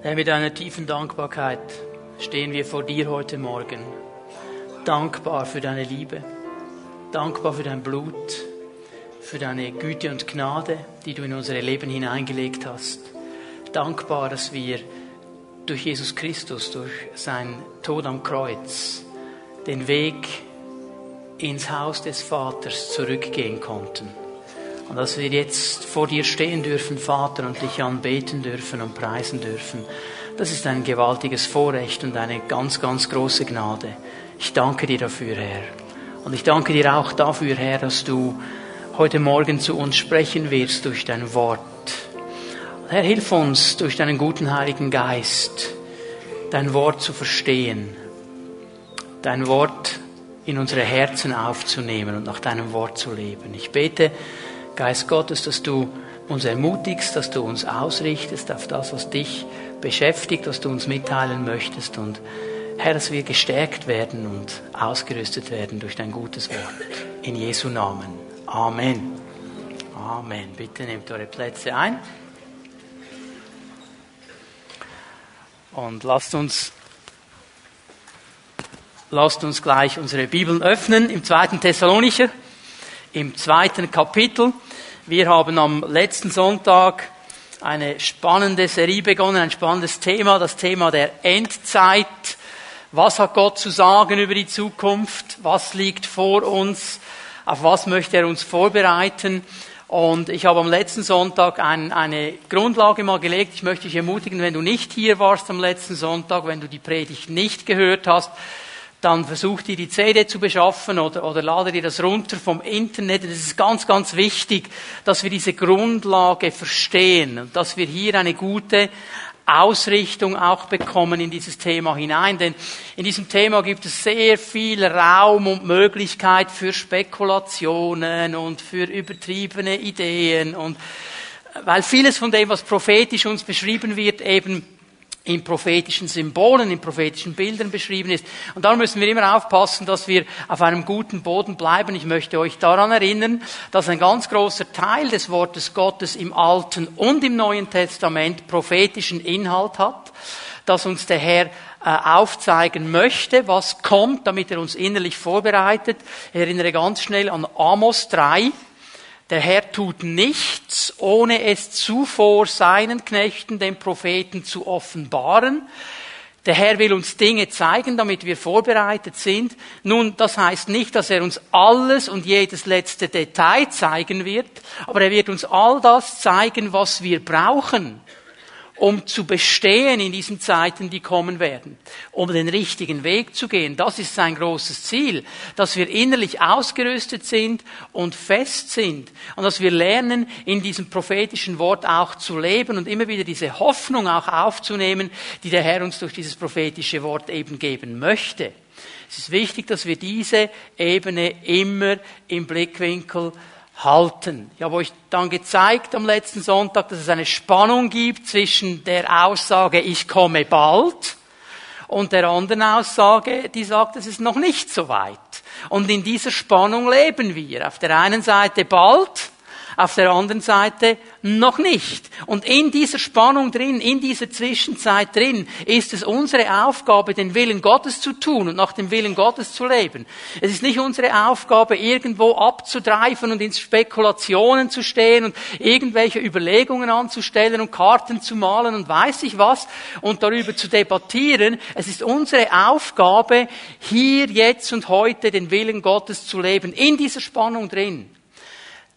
Herr, mit einer tiefen Dankbarkeit stehen wir vor dir heute Morgen. Dankbar für deine Liebe, dankbar für dein Blut, für deine Güte und Gnade, die du in unsere Leben hineingelegt hast. Dankbar, dass wir durch Jesus Christus, durch sein Tod am Kreuz, den Weg ins Haus des Vaters zurückgehen konnten. Und dass wir jetzt vor dir stehen dürfen, Vater, und dich anbeten dürfen und preisen dürfen, das ist ein gewaltiges Vorrecht und eine ganz, ganz große Gnade. Ich danke dir dafür, Herr. Und ich danke dir auch dafür, Herr, dass du heute Morgen zu uns sprechen wirst durch dein Wort. Herr, hilf uns durch deinen guten Heiligen Geist, dein Wort zu verstehen, dein Wort in unsere Herzen aufzunehmen und nach deinem Wort zu leben. Ich bete, Geist Gottes, dass du uns ermutigst, dass du uns ausrichtest auf das, was dich beschäftigt, was du uns mitteilen möchtest. Und Herr, dass wir gestärkt werden und ausgerüstet werden durch dein gutes Wort. In Jesu Namen. Amen. Amen. Bitte nehmt eure Plätze ein. Und lasst uns, lasst uns gleich unsere Bibeln öffnen im zweiten Thessalonicher, im zweiten Kapitel. Wir haben am letzten Sonntag eine spannende Serie begonnen, ein spannendes Thema, das Thema der Endzeit. Was hat Gott zu sagen über die Zukunft? Was liegt vor uns? Auf was möchte er uns vorbereiten? Und ich habe am letzten Sonntag ein, eine Grundlage mal gelegt. Ich möchte dich ermutigen, wenn du nicht hier warst am letzten Sonntag, wenn du die Predigt nicht gehört hast, dann versuch dir die CD zu beschaffen oder, oder lade dir das runter vom Internet. Es ist ganz, ganz wichtig, dass wir diese Grundlage verstehen und dass wir hier eine gute Ausrichtung auch bekommen in dieses Thema hinein. Denn in diesem Thema gibt es sehr viel Raum und Möglichkeit für Spekulationen und für übertriebene Ideen und weil vieles von dem, was prophetisch uns beschrieben wird, eben in prophetischen Symbolen, in prophetischen Bildern beschrieben ist. Und darum müssen wir immer aufpassen, dass wir auf einem guten Boden bleiben. Ich möchte euch daran erinnern, dass ein ganz großer Teil des Wortes Gottes im Alten und im Neuen Testament prophetischen Inhalt hat, dass uns der Herr äh, aufzeigen möchte, was kommt, damit er uns innerlich vorbereitet. Ich erinnere ganz schnell an Amos 3, der Herr tut nichts, ohne es zuvor seinen Knechten, den Propheten, zu offenbaren. Der Herr will uns Dinge zeigen, damit wir vorbereitet sind. Nun, das heißt nicht, dass er uns alles und jedes letzte Detail zeigen wird, aber er wird uns all das zeigen, was wir brauchen, um zu bestehen in diesen Zeiten, die kommen werden, um den richtigen Weg zu gehen. Das ist sein großes Ziel, dass wir innerlich ausgerüstet sind und fest sind und dass wir lernen, in diesem prophetischen Wort auch zu leben und immer wieder diese Hoffnung auch aufzunehmen, die der Herr uns durch dieses prophetische Wort eben geben möchte. Es ist wichtig, dass wir diese Ebene immer im Blickwinkel halten. Ich habe euch dann gezeigt am letzten Sonntag, dass es eine Spannung gibt zwischen der Aussage, ich komme bald, und der anderen Aussage, die sagt, es ist noch nicht so weit. Und in dieser Spannung leben wir. Auf der einen Seite bald, auf der anderen Seite noch nicht. Und in dieser Spannung drin, in dieser Zwischenzeit drin, ist es unsere Aufgabe, den Willen Gottes zu tun und nach dem Willen Gottes zu leben. Es ist nicht unsere Aufgabe, irgendwo abzudreifen und in Spekulationen zu stehen und irgendwelche Überlegungen anzustellen und Karten zu malen und weiß ich was und darüber zu debattieren. Es ist unsere Aufgabe, hier, jetzt und heute den Willen Gottes zu leben, in dieser Spannung drin.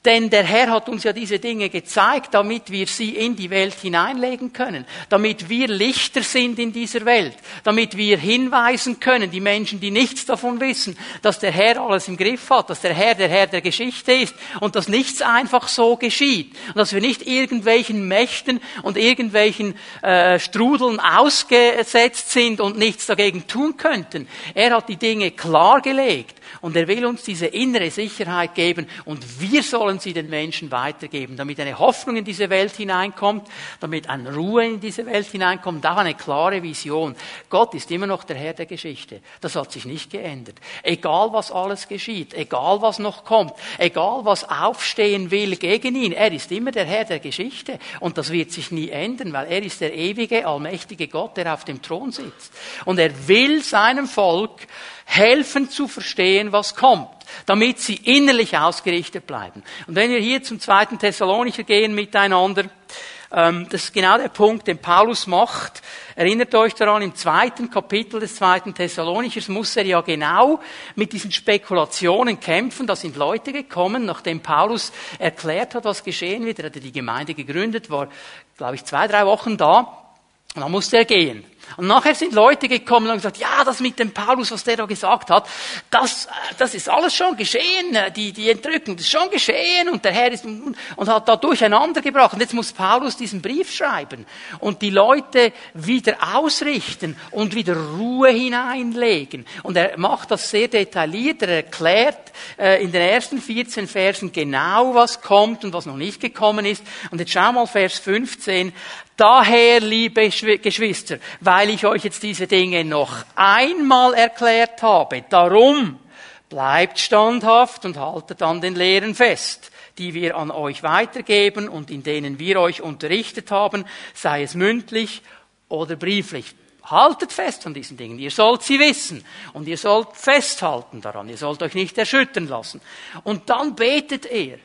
Denn der Herr hat uns ja diese Dinge gezeigt, damit wir sie in die Welt hineinlegen können, damit wir Lichter sind in dieser Welt, damit wir hinweisen können, die Menschen, die nichts davon wissen, dass der Herr alles im Griff hat, dass der Herr der Herr der Geschichte ist und dass nichts einfach so geschieht und dass wir nicht irgendwelchen Mächten und irgendwelchen äh, Strudeln ausgesetzt sind und nichts dagegen tun könnten. Er hat die Dinge klargelegt Und er will uns diese innere Sicherheit geben und wir sollen sie den Menschen weitergeben, damit eine Hoffnung in diese Welt hineinkommt, damit eine Ruhe in diese Welt hineinkommt, auch eine klare Vision. Gott ist immer noch der Herr der Geschichte. Das hat sich nicht geändert. Egal was alles geschieht, egal was noch kommt, egal was aufstehen will gegen ihn, er ist immer der Herr der Geschichte und das wird sich nie ändern, weil er ist der ewige, allmächtige Gott, der auf dem Thron sitzt. Und er will seinem Volk helfen zu verstehen, was kommt, damit sie innerlich ausgerichtet bleiben. Und wenn wir hier zum zweiten Thessalonicher gehen miteinander, ähm, das ist genau der Punkt, den Paulus macht. Erinnert euch daran, im zweiten Kapitel des zweiten Thessalonichers muss er ja genau mit diesen Spekulationen kämpfen. Da sind Leute gekommen, nachdem Paulus erklärt hat, was geschehen wird. Er hatte die Gemeinde gegründet, war, glaube ich, zwei, drei Wochen da. Und dann musste er gehen. Und nachher sind Leute gekommen und gesagt, ja, das mit dem Paulus, was der da gesagt hat, das, das ist alles schon geschehen, die, die Entrückung, das ist schon geschehen und der Herr ist, und hat da durcheinander gebracht. Und jetzt muss Paulus diesen Brief schreiben und die Leute wieder ausrichten und wieder Ruhe hineinlegen. Und er macht das sehr detailliert, er erklärt äh, in den ersten 14 Versen genau, was kommt und was noch nicht gekommen ist. Und jetzt schau mal Vers 15. Daher, liebe Geschwister, weil ich euch jetzt diese Dinge noch einmal erklärt habe, darum bleibt standhaft und haltet an den Lehren fest, die wir an euch weitergeben und in denen wir euch unterrichtet haben, sei es mündlich oder brieflich. Haltet fest an diesen Dingen. Ihr sollt sie wissen. Und ihr sollt festhalten daran. Ihr sollt euch nicht erschüttern lassen. Und dann betet er.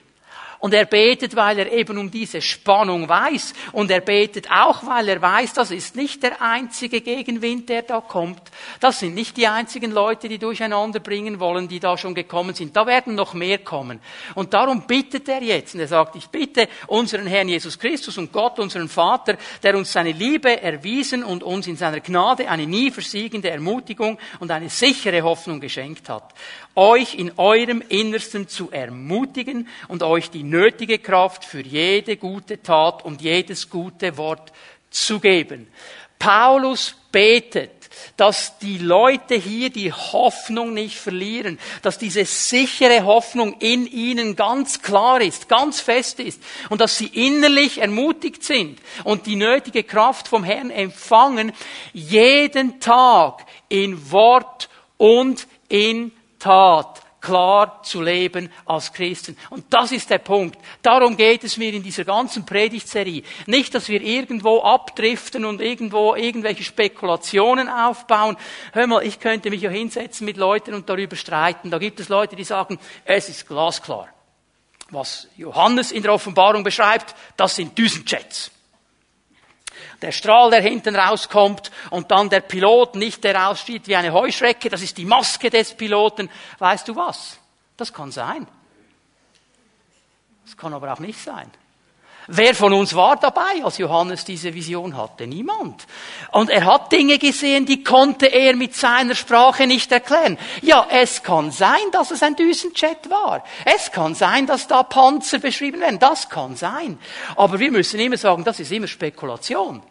Und er betet, weil er eben um diese Spannung weiß. Und er betet auch, weil er weiß, das ist nicht der einzige Gegenwind, der da kommt. Das sind nicht die einzigen Leute, die durcheinander bringen wollen, die da schon gekommen sind. Da werden noch mehr kommen. Und darum bittet er jetzt. Und er sagt, ich bitte unseren Herrn Jesus Christus und Gott, unseren Vater, der uns seine Liebe erwiesen und uns in seiner Gnade eine nie versiegende Ermutigung und eine sichere Hoffnung geschenkt hat euch in eurem Innersten zu ermutigen und euch die nötige Kraft für jede gute Tat und jedes gute Wort zu geben. Paulus betet, dass die Leute hier die Hoffnung nicht verlieren, dass diese sichere Hoffnung in ihnen ganz klar ist, ganz fest ist und dass sie innerlich ermutigt sind und die nötige Kraft vom Herrn empfangen, jeden Tag in Wort und in Tat klar zu leben als Christen. Und das ist der Punkt. Darum geht es mir in dieser ganzen Predigtserie. Nicht, dass wir irgendwo abdriften und irgendwo irgendwelche Spekulationen aufbauen. Hör mal, ich könnte mich ja hinsetzen mit Leuten und darüber streiten. Da gibt es Leute, die sagen, es ist glasklar. Was Johannes in der Offenbarung beschreibt, das sind Düsenjets der Strahl, der hinten rauskommt und dann der Pilot nicht, der aussieht wie eine Heuschrecke, das ist die Maske des Piloten. Weißt du was? Das kann sein. Das kann aber auch nicht sein. Wer von uns war dabei, als Johannes diese Vision hatte? Niemand. Und er hat Dinge gesehen, die konnte er mit seiner Sprache nicht erklären. Ja, es kann sein, dass es ein Düsenjet war. Es kann sein, dass da Panzer beschrieben werden. Das kann sein. Aber wir müssen immer sagen, das ist immer Spekulation.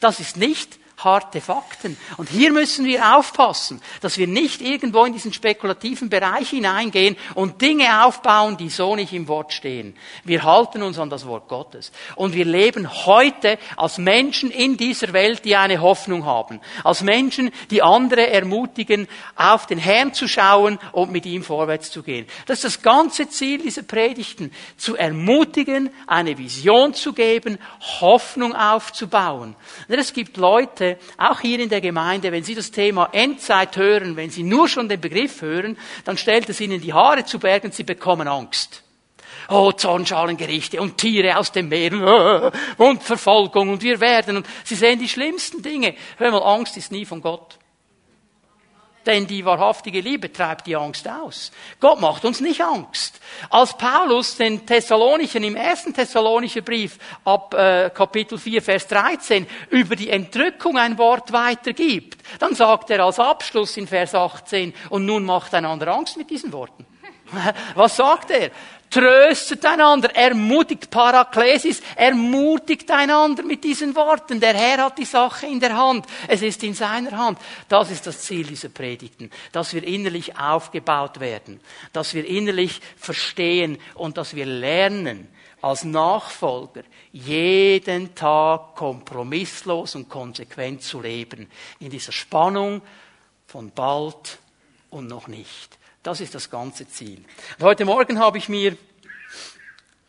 Das ist nicht harte Fakten. Und hier müssen wir aufpassen, dass wir nicht irgendwo in diesen spekulativen Bereich hineingehen und Dinge aufbauen, die so nicht im Wort stehen. Wir halten uns an das Wort Gottes. Und wir leben heute als Menschen in dieser Welt, die eine Hoffnung haben. Als Menschen, die andere ermutigen, auf den Herrn zu schauen und mit ihm vorwärts zu gehen. Das ist das ganze Ziel dieser Predigten. Zu ermutigen, eine Vision zu geben, Hoffnung aufzubauen. es gibt Leute, auch hier in der Gemeinde, wenn Sie das Thema Endzeit hören, wenn Sie nur schon den Begriff hören, dann stellt es Ihnen die Haare zu Bergen, Sie bekommen Angst. Oh, Zornschalengerichte und Tiere aus dem Meer und Verfolgung und wir werden und Sie sehen die schlimmsten Dinge. Hör mal, Angst ist nie von Gott. Denn die wahrhaftige Liebe treibt die Angst aus. Gott macht uns nicht Angst. Als Paulus den Thessalonichen im ersten Thessalonicher Brief ab äh, Kapitel 4, Vers 13 über die Entrückung ein Wort weitergibt, dann sagt er als Abschluss in Vers 18, und nun macht einander Angst mit diesen Worten. Was sagt er? Tröstet einander, ermutigt Paraklesis, ermutigt einander mit diesen Worten. Der Herr hat die Sache in der Hand. Es ist in seiner Hand. Das ist das Ziel dieser Predigten. Dass wir innerlich aufgebaut werden. Dass wir innerlich verstehen und dass wir lernen, als Nachfolger jeden Tag kompromisslos und konsequent zu leben. In dieser Spannung von bald und noch nicht. Das ist das ganze Ziel. Und heute Morgen habe ich mir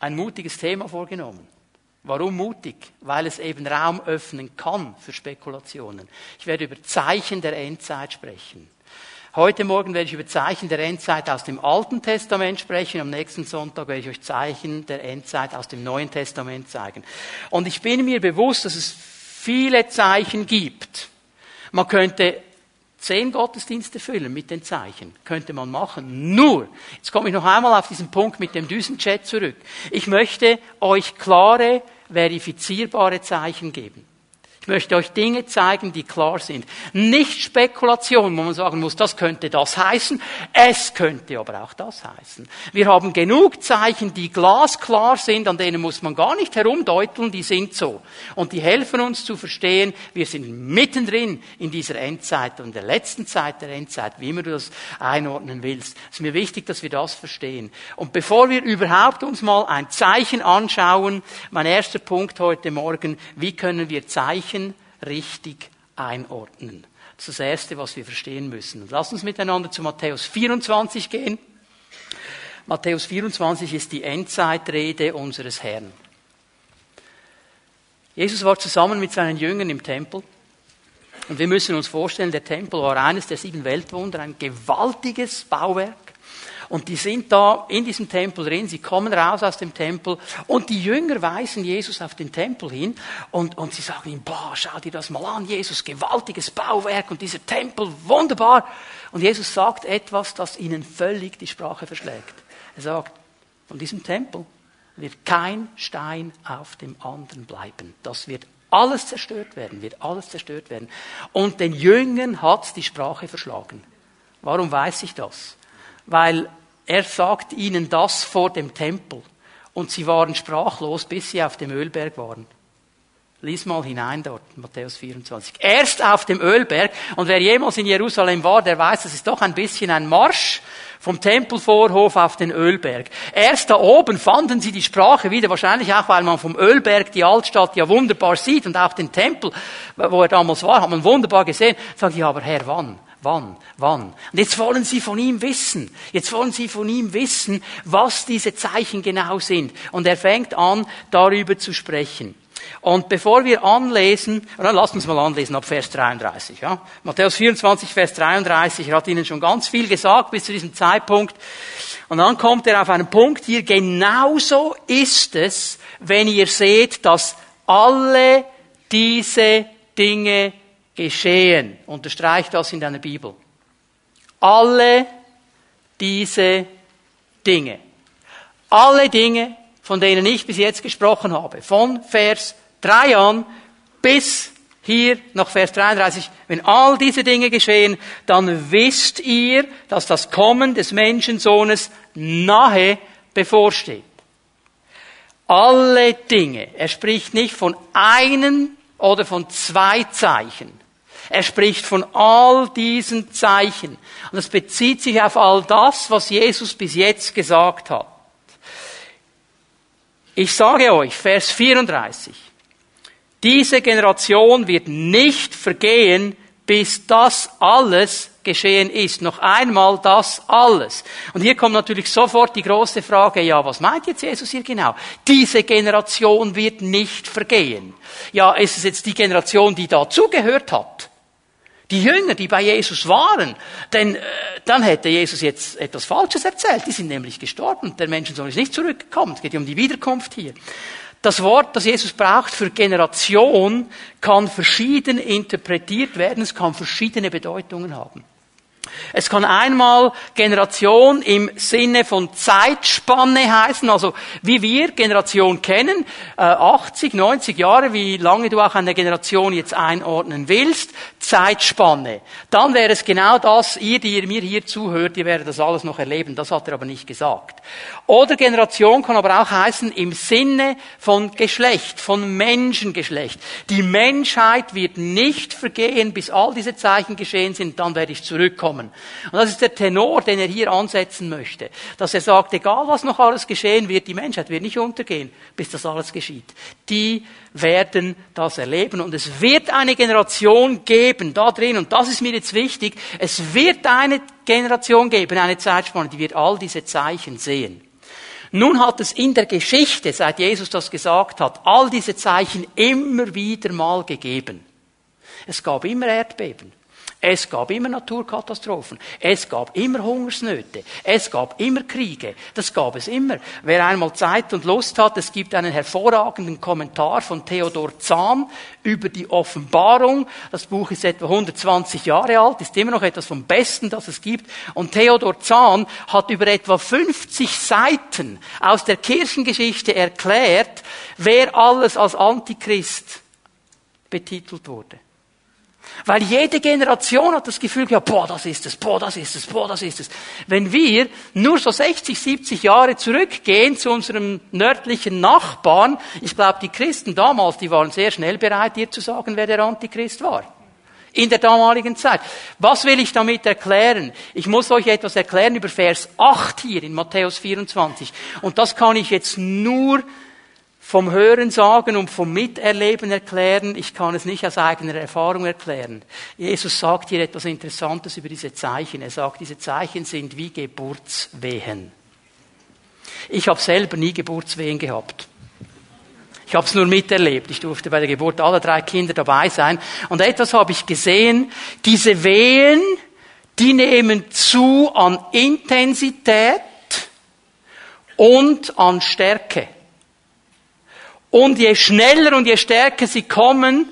ein mutiges Thema vorgenommen. Warum mutig? Weil es eben Raum öffnen kann für Spekulationen. Ich werde über Zeichen der Endzeit sprechen. Heute Morgen werde ich über Zeichen der Endzeit aus dem Alten Testament sprechen. Am nächsten Sonntag werde ich euch Zeichen der Endzeit aus dem Neuen Testament zeigen. Und ich bin mir bewusst, dass es viele Zeichen gibt. Man könnte zehn Gottesdienste füllen mit den Zeichen. Könnte man machen. Nur, jetzt komme ich noch einmal auf diesen Punkt mit dem Düsenchat zurück. Ich möchte euch klare, verifizierbare Zeichen geben. Ich möchte euch Dinge zeigen, die klar sind. Nicht Spekulation, wo man sagen muss, das könnte das heißen. Es könnte aber auch das heißen. Wir haben genug Zeichen, die glasklar sind, an denen muss man gar nicht herumdeuteln, die sind so. Und die helfen uns zu verstehen, wir sind mittendrin in dieser Endzeit und der letzten Zeit der Endzeit, wie immer du das einordnen willst. Es ist mir wichtig, dass wir das verstehen. Und bevor wir überhaupt uns mal ein Zeichen anschauen, mein erster Punkt heute Morgen, wie können wir Zeichen Zeichen richtig einordnen. Das ist das Erste, was wir verstehen müssen. Lass uns miteinander zu Matthäus 24 gehen. Matthäus 24 ist die Endzeitrede unseres Herrn. Jesus war zusammen mit seinen Jüngern im Tempel. Und wir müssen uns vorstellen, der Tempel war eines der sieben Weltwunder, ein gewaltiges Bauwerk. Und die sind da in diesem Tempel drin, sie kommen raus aus dem Tempel und die Jünger weisen Jesus auf den Tempel hin und, und sie sagen ihm, boah, schau dir das mal an, Jesus, gewaltiges Bauwerk und dieser Tempel, wunderbar. Und Jesus sagt etwas, das ihnen völlig die Sprache verschlägt. Er sagt, von diesem Tempel wird kein Stein auf dem anderen bleiben. Das wird alles zerstört werden, wird alles zerstört werden. Und den Jüngern hat die Sprache verschlagen. Warum weiß ich das? Weil er sagt ihnen das vor dem Tempel. Und sie waren sprachlos, bis sie auf dem Ölberg waren. Lies mal hinein dort, Matthäus 24. Erst auf dem Ölberg. Und wer jemals in Jerusalem war, der weiß, das ist doch ein bisschen ein Marsch vom Tempelvorhof auf den Ölberg. Erst da oben fanden sie die Sprache wieder, wahrscheinlich auch, weil man vom Ölberg die Altstadt ja wunderbar sieht und auch den Tempel, wo er damals war, hat man wunderbar gesehen. Sagt, ja, aber Herr, wann? Wann? Wann? Und jetzt wollen sie von ihm wissen. Jetzt wollen sie von ihm wissen, was diese Zeichen genau sind. Und er fängt an, darüber zu sprechen. Und bevor wir anlesen, dann lasst uns mal anlesen ab Vers 33. Ja? Matthäus 24, Vers 33, er hat Ihnen schon ganz viel gesagt bis zu diesem Zeitpunkt. Und dann kommt er auf einen Punkt hier, genauso ist es, wenn ihr seht, dass alle diese Dinge geschehen. Unterstreich das in deiner Bibel. Alle diese Dinge. Alle Dinge, von denen ich bis jetzt gesprochen habe. Von Vers 3 an bis hier nach Vers 33. Wenn all diese Dinge geschehen, dann wisst ihr, dass das Kommen des Menschensohnes nahe bevorsteht. Alle Dinge. Er spricht nicht von einem oder von zwei Zeichen. Er spricht von all diesen Zeichen. Und es bezieht sich auf all das, was Jesus bis jetzt gesagt hat. Ich sage euch, Vers 34, diese Generation wird nicht vergehen, bis das alles geschehen ist. Noch einmal das alles. Und hier kommt natürlich sofort die große Frage, ja, was meint jetzt Jesus hier genau? Diese Generation wird nicht vergehen. Ja, ist es jetzt die Generation, die dazugehört hat? Die Jünger, die bei Jesus waren, denn äh, dann hätte Jesus jetzt etwas Falsches erzählt. Die sind nämlich gestorben. Der Menschensohn ist nicht zurückgekommen. Es geht um die Wiederkunft hier. Das Wort, das Jesus braucht für Generation, kann verschieden interpretiert werden. Es kann verschiedene Bedeutungen haben. Es kann einmal Generation im Sinne von Zeitspanne heißen, also wie wir Generation kennen, 80, äh, 90 Jahre, wie lange du auch eine Generation jetzt einordnen willst, Zeitspanne. Dann wäre es genau das, ihr, die ihr mir hier zuhört, ihr werdet das alles noch erleben, das hat er aber nicht gesagt. Oder Generation kann aber auch heißen im Sinne von Geschlecht, von Menschengeschlecht. Die Menschheit wird nicht vergehen, bis all diese Zeichen geschehen sind, dann werde ich zurückkommen. Und das ist der Tenor, den er hier ansetzen möchte. Dass er sagt, egal was noch alles geschehen wird, die Menschheit wird nicht untergehen, bis das alles geschieht. Die werden das erleben. Und es wird eine Generation geben, da drin, und das ist mir jetzt wichtig, es wird eine Generation geben, eine Zeitspanne, die wird all diese Zeichen sehen. Nun hat es in der Geschichte, seit Jesus das gesagt hat, all diese Zeichen immer wieder mal gegeben. Es gab immer Erdbeben. Es gab immer Naturkatastrophen. Es gab immer Hungersnöte. Es gab immer Kriege. Das gab es immer. Wer einmal Zeit und Lust hat, es gibt einen hervorragenden Kommentar von Theodor Zahn über die Offenbarung. Das Buch ist etwa 120 Jahre alt, ist immer noch etwas vom Besten, das es gibt. Und Theodor Zahn hat über etwa 50 Seiten aus der Kirchengeschichte erklärt, wer alles als Antichrist betitelt wurde. Weil jede Generation hat das Gefühl gehabt, boah, das ist es, boah, das ist es, boah, das ist es. Wenn wir nur so 60, 70 Jahre zurückgehen zu unserem nördlichen Nachbarn, ich glaube, die Christen damals, die waren sehr schnell bereit, dir zu sagen, wer der Antichrist war. In der damaligen Zeit. Was will ich damit erklären? Ich muss euch etwas erklären über Vers 8 hier in Matthäus 24. Und das kann ich jetzt nur vom Hören sagen und vom Miterleben erklären. Ich kann es nicht aus eigener Erfahrung erklären. Jesus sagt hier etwas Interessantes über diese Zeichen. Er sagt, diese Zeichen sind wie Geburtswehen. Ich habe selber nie Geburtswehen gehabt. Ich habe es nur miterlebt. Ich durfte bei der Geburt aller drei Kinder dabei sein. Und etwas habe ich gesehen. Diese Wehen, die nehmen zu an Intensität und an Stärke. Und je schneller und je stärker sie kommen,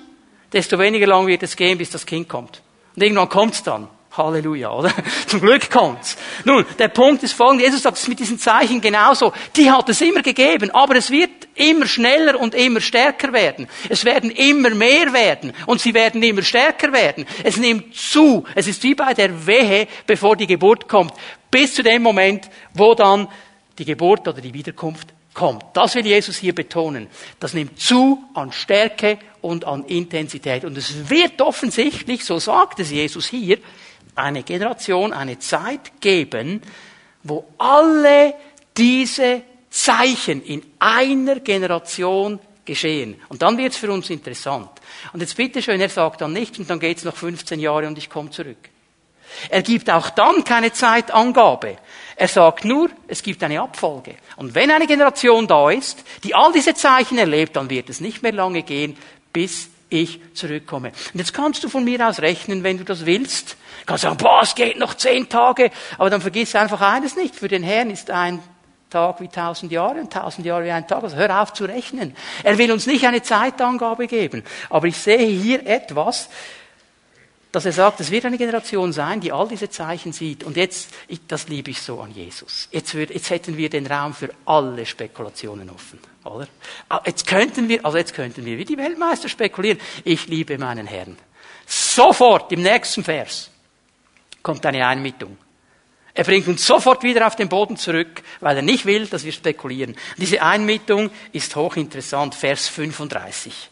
desto weniger lang wird es gehen, bis das Kind kommt. Und irgendwann kommt's dann. Halleluja, oder? Zum Glück kommt's. Nun, der Punkt ist folgender. Jesus sagt es mit diesen Zeichen genauso. Die hat es immer gegeben, aber es wird immer schneller und immer stärker werden. Es werden immer mehr werden und sie werden immer stärker werden. Es nimmt zu. Es ist wie bei der Wehe, bevor die Geburt kommt. Bis zu dem Moment, wo dann die Geburt oder die Wiederkunft kommt. Das will Jesus hier betonen. Das nimmt zu an Stärke und an Intensität. Und es wird offensichtlich, so sagt es Jesus hier, eine Generation, eine Zeit geben, wo alle diese Zeichen in einer Generation geschehen. Und dann wird es für uns interessant. Und jetzt bitte schön, er sagt dann nicht, und dann geht es noch 15 Jahre und ich komme zurück. Er gibt auch dann keine Zeitangabe. Er sagt nur, es gibt eine Abfolge. Und wenn eine Generation da ist, die all diese Zeichen erlebt, dann wird es nicht mehr lange gehen, bis ich zurückkomme. Und jetzt kannst du von mir aus rechnen, wenn du das willst. Du kannst sagen, boah, es geht noch zehn Tage. Aber dann vergiss einfach eines nicht. Für den Herrn ist ein Tag wie tausend Jahre und tausend Jahre wie ein Tag. Also hör auf zu rechnen. Er will uns nicht eine Zeitangabe geben. Aber ich sehe hier etwas, dass er sagt, es wird eine Generation sein, die all diese Zeichen sieht. Und jetzt, ich, das liebe ich so an Jesus. Jetzt, wird, jetzt hätten wir den Raum für alle Spekulationen offen, oder? Ah, jetzt könnten wir, also jetzt könnten wir wie die Weltmeister spekulieren. Ich liebe meinen Herrn. Sofort im nächsten Vers kommt eine Einmittung. Er bringt uns sofort wieder auf den Boden zurück, weil er nicht will, dass wir spekulieren. Diese Einmittung ist hochinteressant, Vers 35.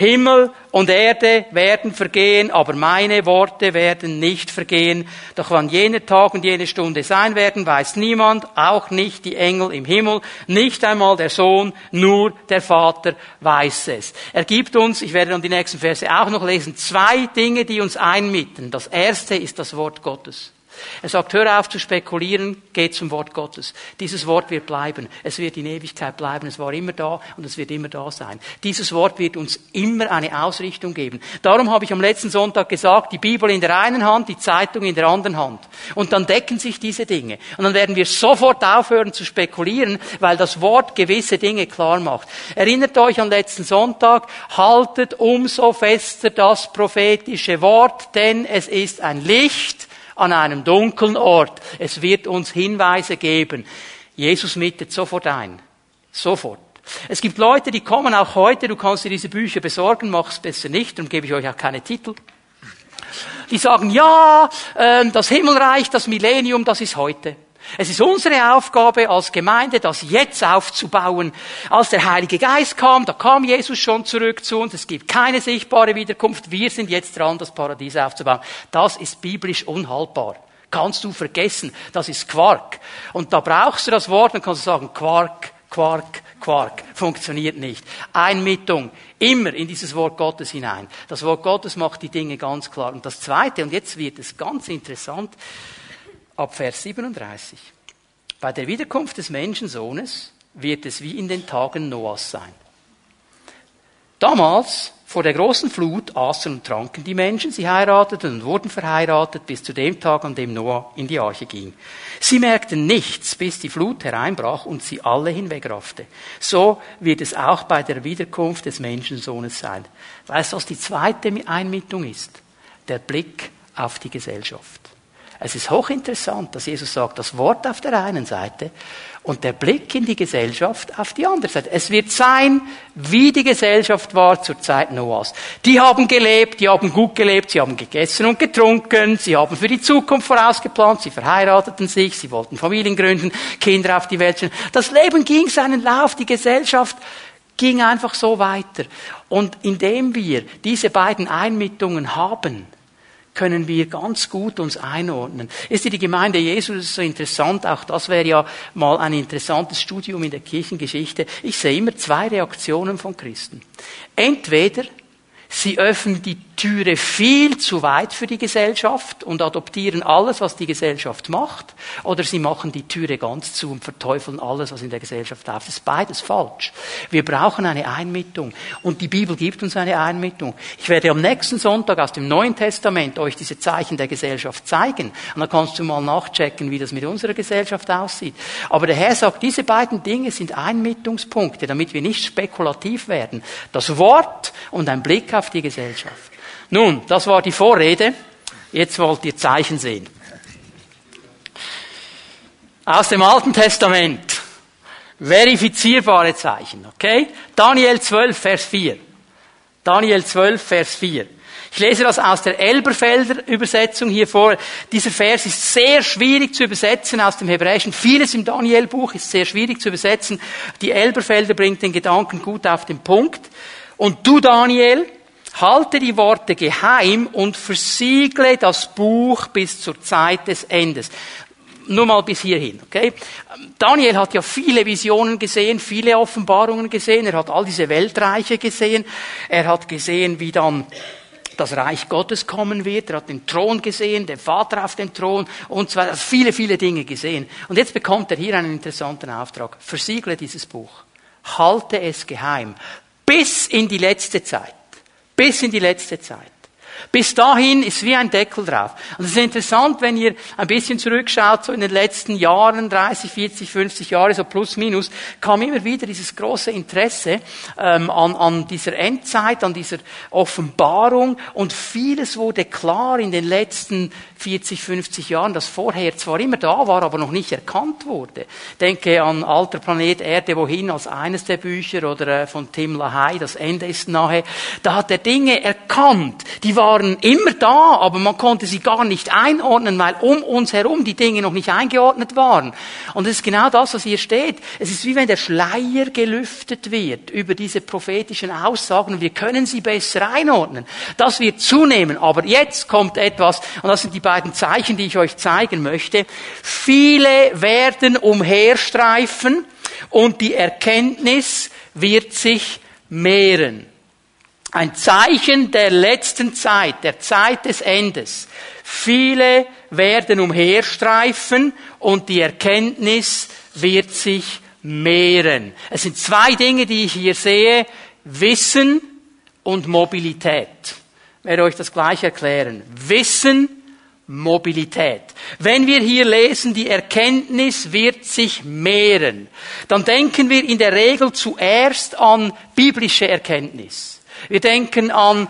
Himmel und Erde werden vergehen, aber meine Worte werden nicht vergehen. Doch wann jener Tag und jene Stunde sein werden, weiß niemand, auch nicht die Engel im Himmel, nicht einmal der Sohn, nur der Vater weiß es. Er gibt uns, ich werde dann die nächsten Verse auch noch lesen, zwei Dinge, die uns einmitten. Das erste ist das Wort Gottes. Er sagt, hör auf zu spekulieren, geh zum Wort Gottes. Dieses Wort wird bleiben. Es wird in Ewigkeit bleiben. Es war immer da und es wird immer da sein. Dieses Wort wird uns immer eine Ausrichtung geben. Darum habe ich am letzten Sonntag gesagt, die Bibel in der einen Hand, die Zeitung in der anderen Hand. Und dann decken sich diese Dinge. Und dann werden wir sofort aufhören zu spekulieren, weil das Wort gewisse Dinge klar macht. Erinnert euch an letzten Sonntag, haltet umso fester das prophetische Wort, denn es ist ein Licht an einem dunklen Ort. Es wird uns Hinweise geben. Jesus mittet sofort ein. Sofort. Es gibt Leute, die kommen auch heute, du kannst dir diese Bücher besorgen, mach es besser nicht, darum gebe ich euch auch keine Titel. Die sagen, ja, ähm, das Himmelreich, das Millennium, das ist heute. Es ist unsere Aufgabe als Gemeinde, das jetzt aufzubauen. Als der Heilige Geist kam, da kam Jesus schon zurück zu uns. Es gibt keine sichtbare Wiederkunft. Wir sind jetzt dran, das Paradies aufzubauen. Das ist biblisch unhaltbar. Kannst du vergessen. Das ist Quark. Und da brauchst du das Wort, dann kannst du sagen, Quark, Quark, Quark. Funktioniert nicht. Einmittung. Immer in dieses Wort Gottes hinein. Das Wort Gottes macht die Dinge ganz klar. Und das zweite, und jetzt wird es ganz interessant, ab Vers 37. Bei der Wiederkunft des Menschensohnes wird es wie in den Tagen Noahs sein. Damals, vor der großen Flut, aßen und tranken die Menschen, sie heirateten und wurden verheiratet bis zu dem Tag, an dem Noah in die Arche ging. Sie merkten nichts, bis die Flut hereinbrach und sie alle hinwegraffte. So wird es auch bei der Wiederkunft des Menschensohnes sein. Weißt du, was die zweite Einmittung ist? Der Blick auf die Gesellschaft. Es ist hochinteressant, dass Jesus sagt, das Wort auf der einen Seite und der Blick in die Gesellschaft auf die andere Seite. Es wird sein, wie die Gesellschaft war zur Zeit Noahs. Die haben gelebt, die haben gut gelebt, sie haben gegessen und getrunken, sie haben für die Zukunft vorausgeplant, sie verheirateten sich, sie wollten Familien gründen, Kinder auf die Welt stellen. Das Leben ging seinen Lauf, die Gesellschaft ging einfach so weiter. Und indem wir diese beiden Einmittungen haben, können wir ganz gut uns einordnen. Ist dir die Gemeinde Jesus so interessant? Auch das wäre ja mal ein interessantes Studium in der Kirchengeschichte. Ich sehe immer zwei Reaktionen von Christen. Entweder Sie öffnen die Türe viel zu weit für die Gesellschaft und adoptieren alles, was die Gesellschaft macht, oder sie machen die Türe ganz zu und verteufeln alles, was in der Gesellschaft läuft. Das ist beides falsch. Wir brauchen eine Einmittung und die Bibel gibt uns eine Einmittung. Ich werde am nächsten Sonntag aus dem Neuen Testament euch diese Zeichen der Gesellschaft zeigen und dann kannst du mal nachchecken, wie das mit unserer Gesellschaft aussieht. Aber der Herr sagt, diese beiden Dinge sind Einmittungspunkte, damit wir nicht spekulativ werden. Das Wort und ein Blick auf die Gesellschaft. Nun, das war die Vorrede. Jetzt wollt ihr Zeichen sehen. Aus dem Alten Testament. Verifizierbare Zeichen, okay? Daniel 12, Vers 4. Daniel 12, Vers 4. Ich lese das aus der Elberfelder Übersetzung hier vor. Dieser Vers ist sehr schwierig zu übersetzen aus dem Hebräischen. Vieles im Daniel-Buch ist sehr schwierig zu übersetzen. Die Elberfelder bringt den Gedanken gut auf den Punkt. Und du, Daniel, Halte die Worte geheim und versiegle das Buch bis zur Zeit des Endes. Nur mal bis hierhin, okay? Daniel hat ja viele Visionen gesehen, viele Offenbarungen gesehen, er hat all diese Weltreiche gesehen, er hat gesehen, wie dann das Reich Gottes kommen wird, er hat den Thron gesehen, den Vater auf dem Thron und also viele, viele Dinge gesehen. Und jetzt bekommt er hier einen interessanten Auftrag. Versiegle dieses Buch. Halte es geheim. Bis in die letzte Zeit. Bis in die letzte Zeit. Bis dahin ist wie ein Deckel drauf. Und es ist interessant, wenn ihr ein bisschen zurückschaut, so in den letzten Jahren, 30, 40, 50 Jahre, so plus minus, kam immer wieder dieses große Interesse ähm, an, an dieser Endzeit, an dieser Offenbarung und vieles wurde klar in den letzten 40, 50 Jahren, das vorher zwar immer da war, aber noch nicht erkannt wurde. Denke an Alter Planet Erde, wohin, als eines der Bücher oder äh, von Tim LaHaye, das Ende ist nahe. Da hat er Dinge erkannt, die waren waren immer da, aber man konnte sie gar nicht einordnen, weil um uns herum die Dinge noch nicht eingeordnet waren. Und es ist genau das, was hier steht. Es ist wie wenn der Schleier gelüftet wird über diese prophetischen Aussagen und wir können sie besser einordnen. Das wird zunehmen. Aber jetzt kommt etwas, und das sind die beiden Zeichen, die ich euch zeigen möchte. Viele werden umherstreifen und die Erkenntnis wird sich mehren. Ein Zeichen der letzten Zeit, der Zeit des Endes. Viele werden umherstreifen und die Erkenntnis wird sich mehren. Es sind zwei Dinge, die ich hier sehe. Wissen und Mobilität. Ich werde euch das gleich erklären. Wissen, Mobilität. Wenn wir hier lesen, die Erkenntnis wird sich mehren, dann denken wir in der Regel zuerst an biblische Erkenntnis. Wir denken an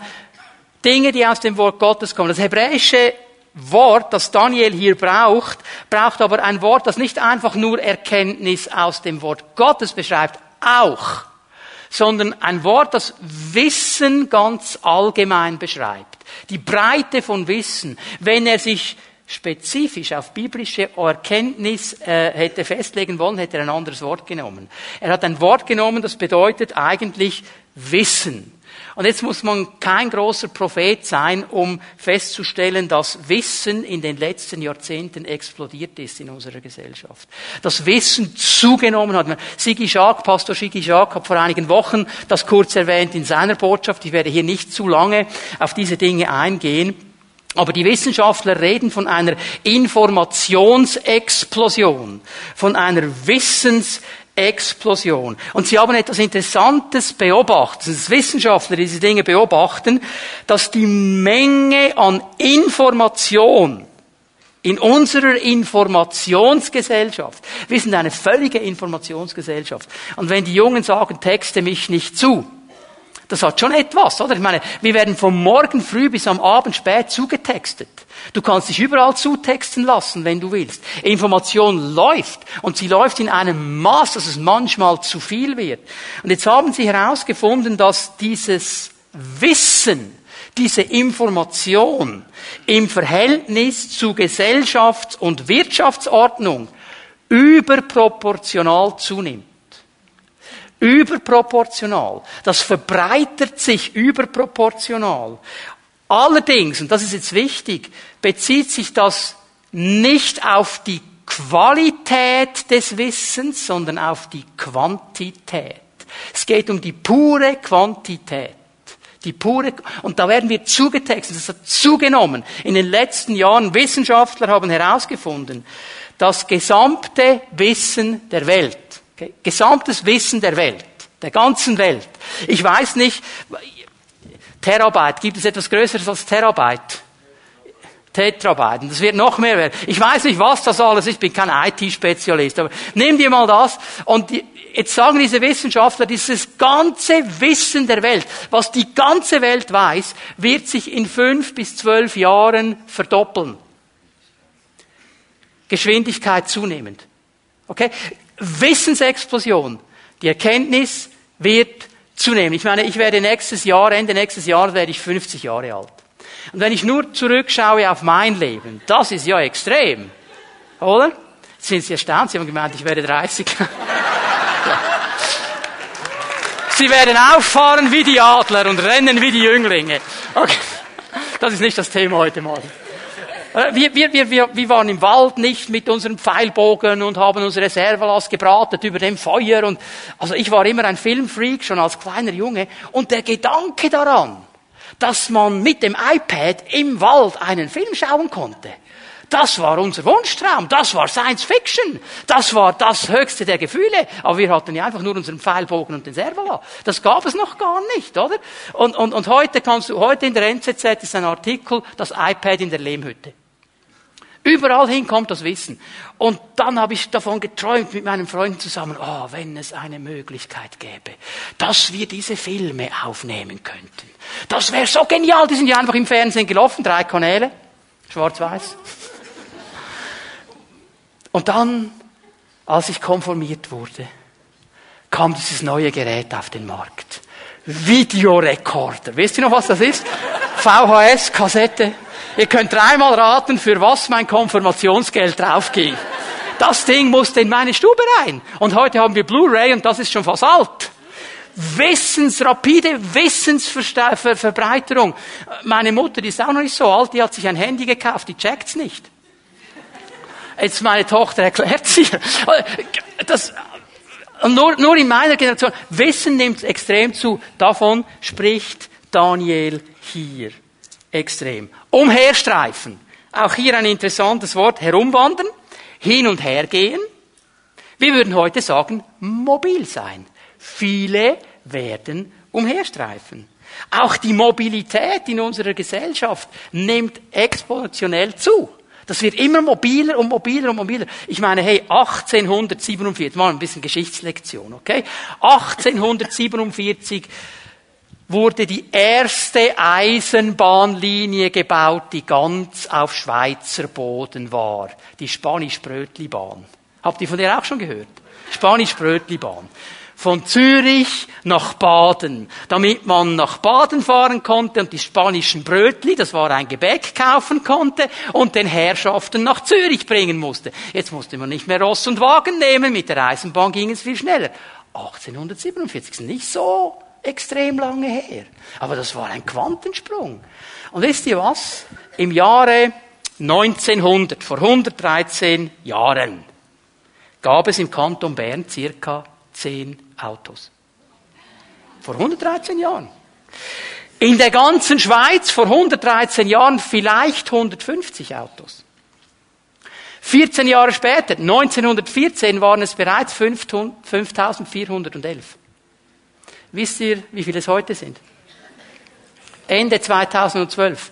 Dinge, die aus dem Wort Gottes kommen. Das hebräische Wort, das Daniel hier braucht, braucht aber ein Wort, das nicht einfach nur Erkenntnis aus dem Wort Gottes beschreibt, auch, sondern ein Wort, das Wissen ganz allgemein beschreibt. Die Breite von Wissen. Wenn er sich spezifisch auf biblische Erkenntnis äh, hätte festlegen wollen, hätte er ein anderes Wort genommen. Er hat ein Wort genommen, das bedeutet eigentlich Wissen. Und jetzt muss man kein großer Prophet sein, um festzustellen, dass Wissen in den letzten Jahrzehnten explodiert ist in unserer Gesellschaft. Das Wissen zugenommen hat. Sigi Schak, Pastor Sigi Schak hat vor einigen Wochen das kurz erwähnt in seiner Botschaft. Ich werde hier nicht zu lange auf diese Dinge eingehen. Aber die Wissenschaftler reden von einer Informationsexplosion, von einer Wissensexplosion. Und sie haben etwas Interessantes beobachtet, das Wissenschaftler diese Dinge beobachten, dass die Menge an Information in unserer Informationsgesellschaft, wir sind eine völlige Informationsgesellschaft. Und wenn die Jungen sagen, texte mich nicht zu, das hat schon etwas, oder? Ich meine, wir werden vom Morgen früh bis am Abend spät zugetextet. Du kannst dich überall zutexten lassen, wenn du willst. Information läuft und sie läuft in einem Maß, dass es manchmal zu viel wird. Und jetzt haben sie herausgefunden, dass dieses Wissen, diese Information im Verhältnis zu Gesellschafts- und Wirtschaftsordnung überproportional zunimmt. Überproportional. Das verbreitert sich überproportional. Allerdings, und das ist jetzt wichtig, bezieht sich das nicht auf die Qualität des Wissens, sondern auf die Quantität. Es geht um die pure Quantität. Die pure, und da werden wir zugetextet, das hat zugenommen. In den letzten Jahren, Wissenschaftler haben herausgefunden, das gesamte Wissen der Welt Okay? Gesamtes Wissen der Welt, der ganzen Welt. Ich weiß nicht, Terabyte, gibt es etwas Größeres als Terabyte? Tetrabyte. Das wird noch mehr werden. Ich weiß nicht, was das alles ist. Ich bin kein IT-Spezialist. Aber nimm dir mal das und jetzt sagen diese Wissenschaftler, dieses ganze Wissen der Welt, was die ganze Welt weiß, wird sich in fünf bis zwölf Jahren verdoppeln. Geschwindigkeit zunehmend. Okay? Wissensexplosion. Die Erkenntnis wird zunehmen. Ich meine, ich werde nächstes Jahr, Ende nächstes Jahr werde ich 50 Jahre alt. Und wenn ich nur zurückschaue auf mein Leben, das ist ja extrem. Oder? Sind Sie erstaunt, Sie haben gemeint, ich werde 30. ja. Sie werden auffahren wie die Adler und rennen wie die Jünglinge. Okay. Das ist nicht das Thema heute Morgen. Äh, wir, wir, wir, wir, wir waren im Wald nicht mit unserem Pfeilbogen und haben unsere Reservelas gebratet über dem Feuer und, also ich war immer ein Filmfreak, schon als kleiner Junge. Und der Gedanke daran, dass man mit dem iPad im Wald einen Film schauen konnte, das war unser Wunschtraum, das war Science Fiction, das war das höchste der Gefühle. Aber wir hatten ja einfach nur unseren Pfeilbogen und den Servala. Das gab es noch gar nicht, oder? Und, und, und heute kannst du, heute in der NZZ ist ein Artikel, das iPad in der Lehmhütte. Überall hin kommt das Wissen. Und dann habe ich davon geträumt mit meinen Freunden zusammen, oh, wenn es eine Möglichkeit gäbe, dass wir diese Filme aufnehmen könnten. Das wäre so genial. Die sind ja einfach im Fernsehen gelaufen, drei Kanäle, schwarz-weiß. Und dann, als ich konformiert wurde, kam dieses neue Gerät auf den Markt. Videorekorder. Wisst ihr noch, was das ist? VHS-Kassette. Ihr könnt dreimal raten, für was mein Konfirmationsgeld draufging. Das Ding musste in meine Stube rein. Und heute haben wir Blu-ray und das ist schon fast alt. Wissens, rapide Wissensverbreiterung. Meine Mutter, die ist auch noch nicht so alt, die hat sich ein Handy gekauft, die checkt's nicht. Jetzt meine Tochter erklärt sie. Das, nur, nur in meiner Generation. Wissen nimmt extrem zu. Davon spricht Daniel hier extrem. Umherstreifen. Auch hier ein interessantes Wort. Herumwandern. Hin und her gehen. Wir würden heute sagen, mobil sein. Viele werden umherstreifen. Auch die Mobilität in unserer Gesellschaft nimmt exponentiell zu. Das wird immer mobiler und mobiler und mobiler. Ich meine, hey, 1847, mal ein bisschen Geschichtslektion, okay? 1847 wurde die erste Eisenbahnlinie gebaut, die ganz auf Schweizer Boden war. Die Spanisch-Brötli-Bahn. Habt ihr von der auch schon gehört? Spanisch-Brötli-Bahn. Von Zürich nach Baden, damit man nach Baden fahren konnte und die spanischen Brötli, das war ein Gebäck, kaufen konnte und den Herrschaften nach Zürich bringen musste. Jetzt musste man nicht mehr Ross und Wagen nehmen, mit der Eisenbahn ging es viel schneller. 1847 ist nicht so extrem lange her. Aber das war ein Quantensprung. Und wisst ihr was? Im Jahre 1900, vor 113 Jahren, gab es im Kanton Bern circa 10 Autos. Vor 113 Jahren. In der ganzen Schweiz vor 113 Jahren vielleicht 150 Autos. 14 Jahre später, 1914, waren es bereits 5411. Wisst ihr, wie viele es heute sind? Ende 2012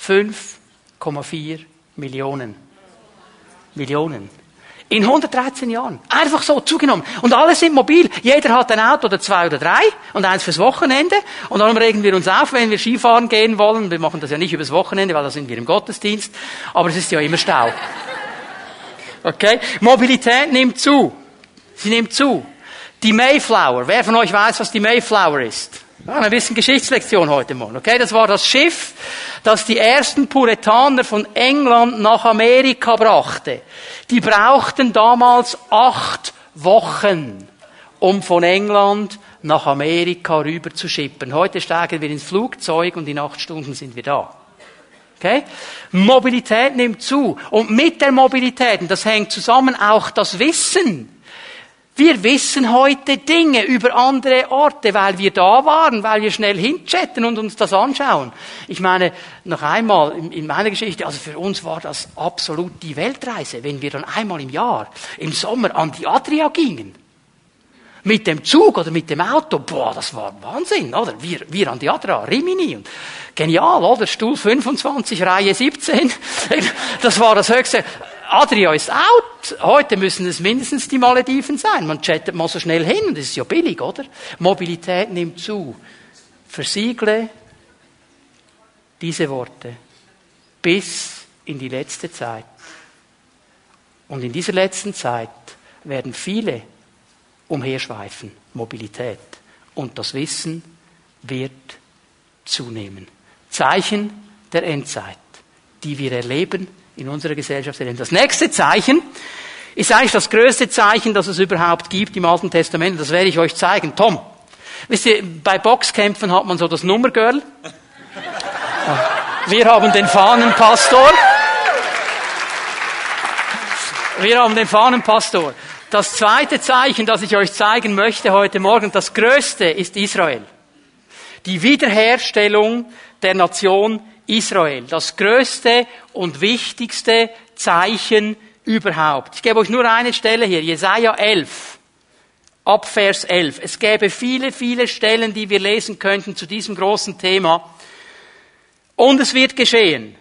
5,4 Millionen. Millionen. In 113 Jahren. Einfach so zugenommen. Und alle sind mobil. Jeder hat ein Auto oder zwei oder drei und eins fürs Wochenende. Und dann regen wir uns auf, wenn wir Skifahren gehen wollen. Wir machen das ja nicht übers Wochenende, weil da sind wir im Gottesdienst. Aber es ist ja immer Stau. Okay? Mobilität nimmt zu. Sie nimmt zu. Die Mayflower. Wer von euch weiß, was die Mayflower ist? Ein bisschen Geschichtslektion heute Morgen. Okay, das war das Schiff, das die ersten Puritaner von England nach Amerika brachte. Die brauchten damals acht Wochen, um von England nach Amerika rüber zu schippen. Heute steigen wir ins Flugzeug und in acht Stunden sind wir da. Okay? Mobilität nimmt zu. Und mit der Mobilität, und das hängt zusammen, auch das Wissen. Wir wissen heute Dinge über andere Orte, weil wir da waren, weil wir schnell hinchatten und uns das anschauen. Ich meine, noch einmal in meiner Geschichte, also für uns war das absolut die Weltreise, wenn wir dann einmal im Jahr, im Sommer an die Adria gingen. Mit dem Zug oder mit dem Auto, boah, das war Wahnsinn, oder? Wir, wir an die Adria, Rimini und genial, oder? Stuhl 25, Reihe 17. Das war das höchste. Adria ist out. Heute müssen es mindestens die Malediven sein. Man chattet mal so schnell hin. Das ist ja billig, oder? Mobilität nimmt zu. Versiegle diese Worte bis in die letzte Zeit. Und in dieser letzten Zeit werden viele umherschweifen. Mobilität. Und das Wissen wird zunehmen. Zeichen der Endzeit, die wir erleben in unserer Gesellschaft erleben. Das nächste Zeichen ist eigentlich das größte Zeichen, das es überhaupt gibt im Alten Testament. Das werde ich euch zeigen. Tom, wisst ihr, bei Boxkämpfen hat man so das Nummergirl. Wir haben den Fahnenpastor. Wir haben den Fahnenpastor. Das zweite Zeichen, das ich euch zeigen möchte heute Morgen, das größte ist Israel. Die Wiederherstellung der Nation Israel. Das größte und wichtigste Zeichen überhaupt. Ich gebe euch nur eine Stelle hier, Jesaja 11. Ab Vers 11. Es gäbe viele, viele Stellen, die wir lesen könnten zu diesem großen Thema. Und es wird geschehen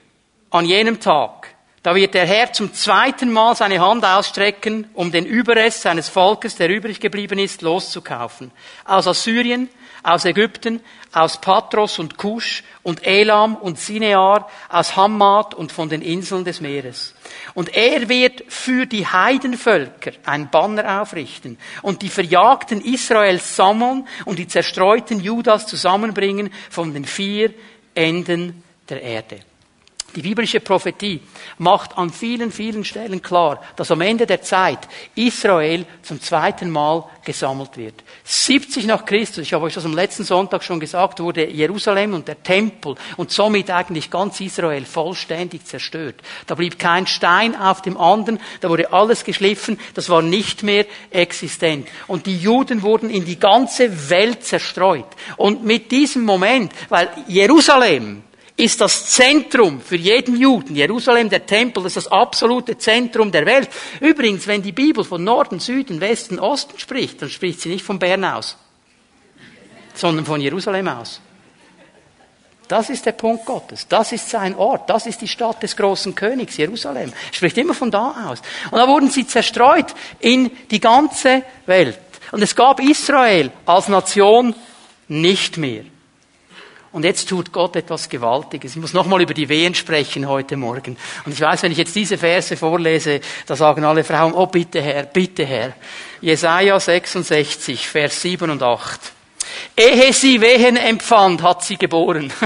an jenem Tag. Da wird der Herr zum zweiten Mal seine Hand ausstrecken, um den Überrest seines Volkes, der übrig geblieben ist, loszukaufen. Aus Assyrien, aus Ägypten, aus Patros und Kusch und Elam und Sinear, aus Hammat und von den Inseln des Meeres. Und er wird für die Heidenvölker ein Banner aufrichten und die Verjagten Israels sammeln und die zerstreuten Judas zusammenbringen von den vier Enden der Erde. Die biblische Prophetie macht an vielen, vielen Stellen klar, dass am Ende der Zeit Israel zum zweiten Mal gesammelt wird. 70 nach Christus, ich habe euch das am letzten Sonntag schon gesagt, wurde Jerusalem und der Tempel und somit eigentlich ganz Israel vollständig zerstört. Da blieb kein Stein auf dem anderen, da wurde alles geschliffen, das war nicht mehr existent. Und die Juden wurden in die ganze Welt zerstreut. Und mit diesem Moment, weil Jerusalem ist das Zentrum für jeden Juden. Jerusalem, der Tempel, ist das absolute Zentrum der Welt. Übrigens, wenn die Bibel von Norden, Süden, Westen, Osten spricht, dann spricht sie nicht von Bern aus, sondern von Jerusalem aus. Das ist der Punkt Gottes. Das ist sein Ort. Das ist die Stadt des großen Königs, Jerusalem. Spricht immer von da aus. Und da wurden sie zerstreut in die ganze Welt. Und es gab Israel als Nation nicht mehr. Und jetzt tut Gott etwas Gewaltiges. Ich muss nochmal über die Wehen sprechen heute Morgen. Und ich weiß, wenn ich jetzt diese Verse vorlese, da sagen alle Frauen, oh bitte Herr, bitte Herr. Jesaja 66, Vers 7 und 8. Ehe sie Wehen empfand, hat sie geboren.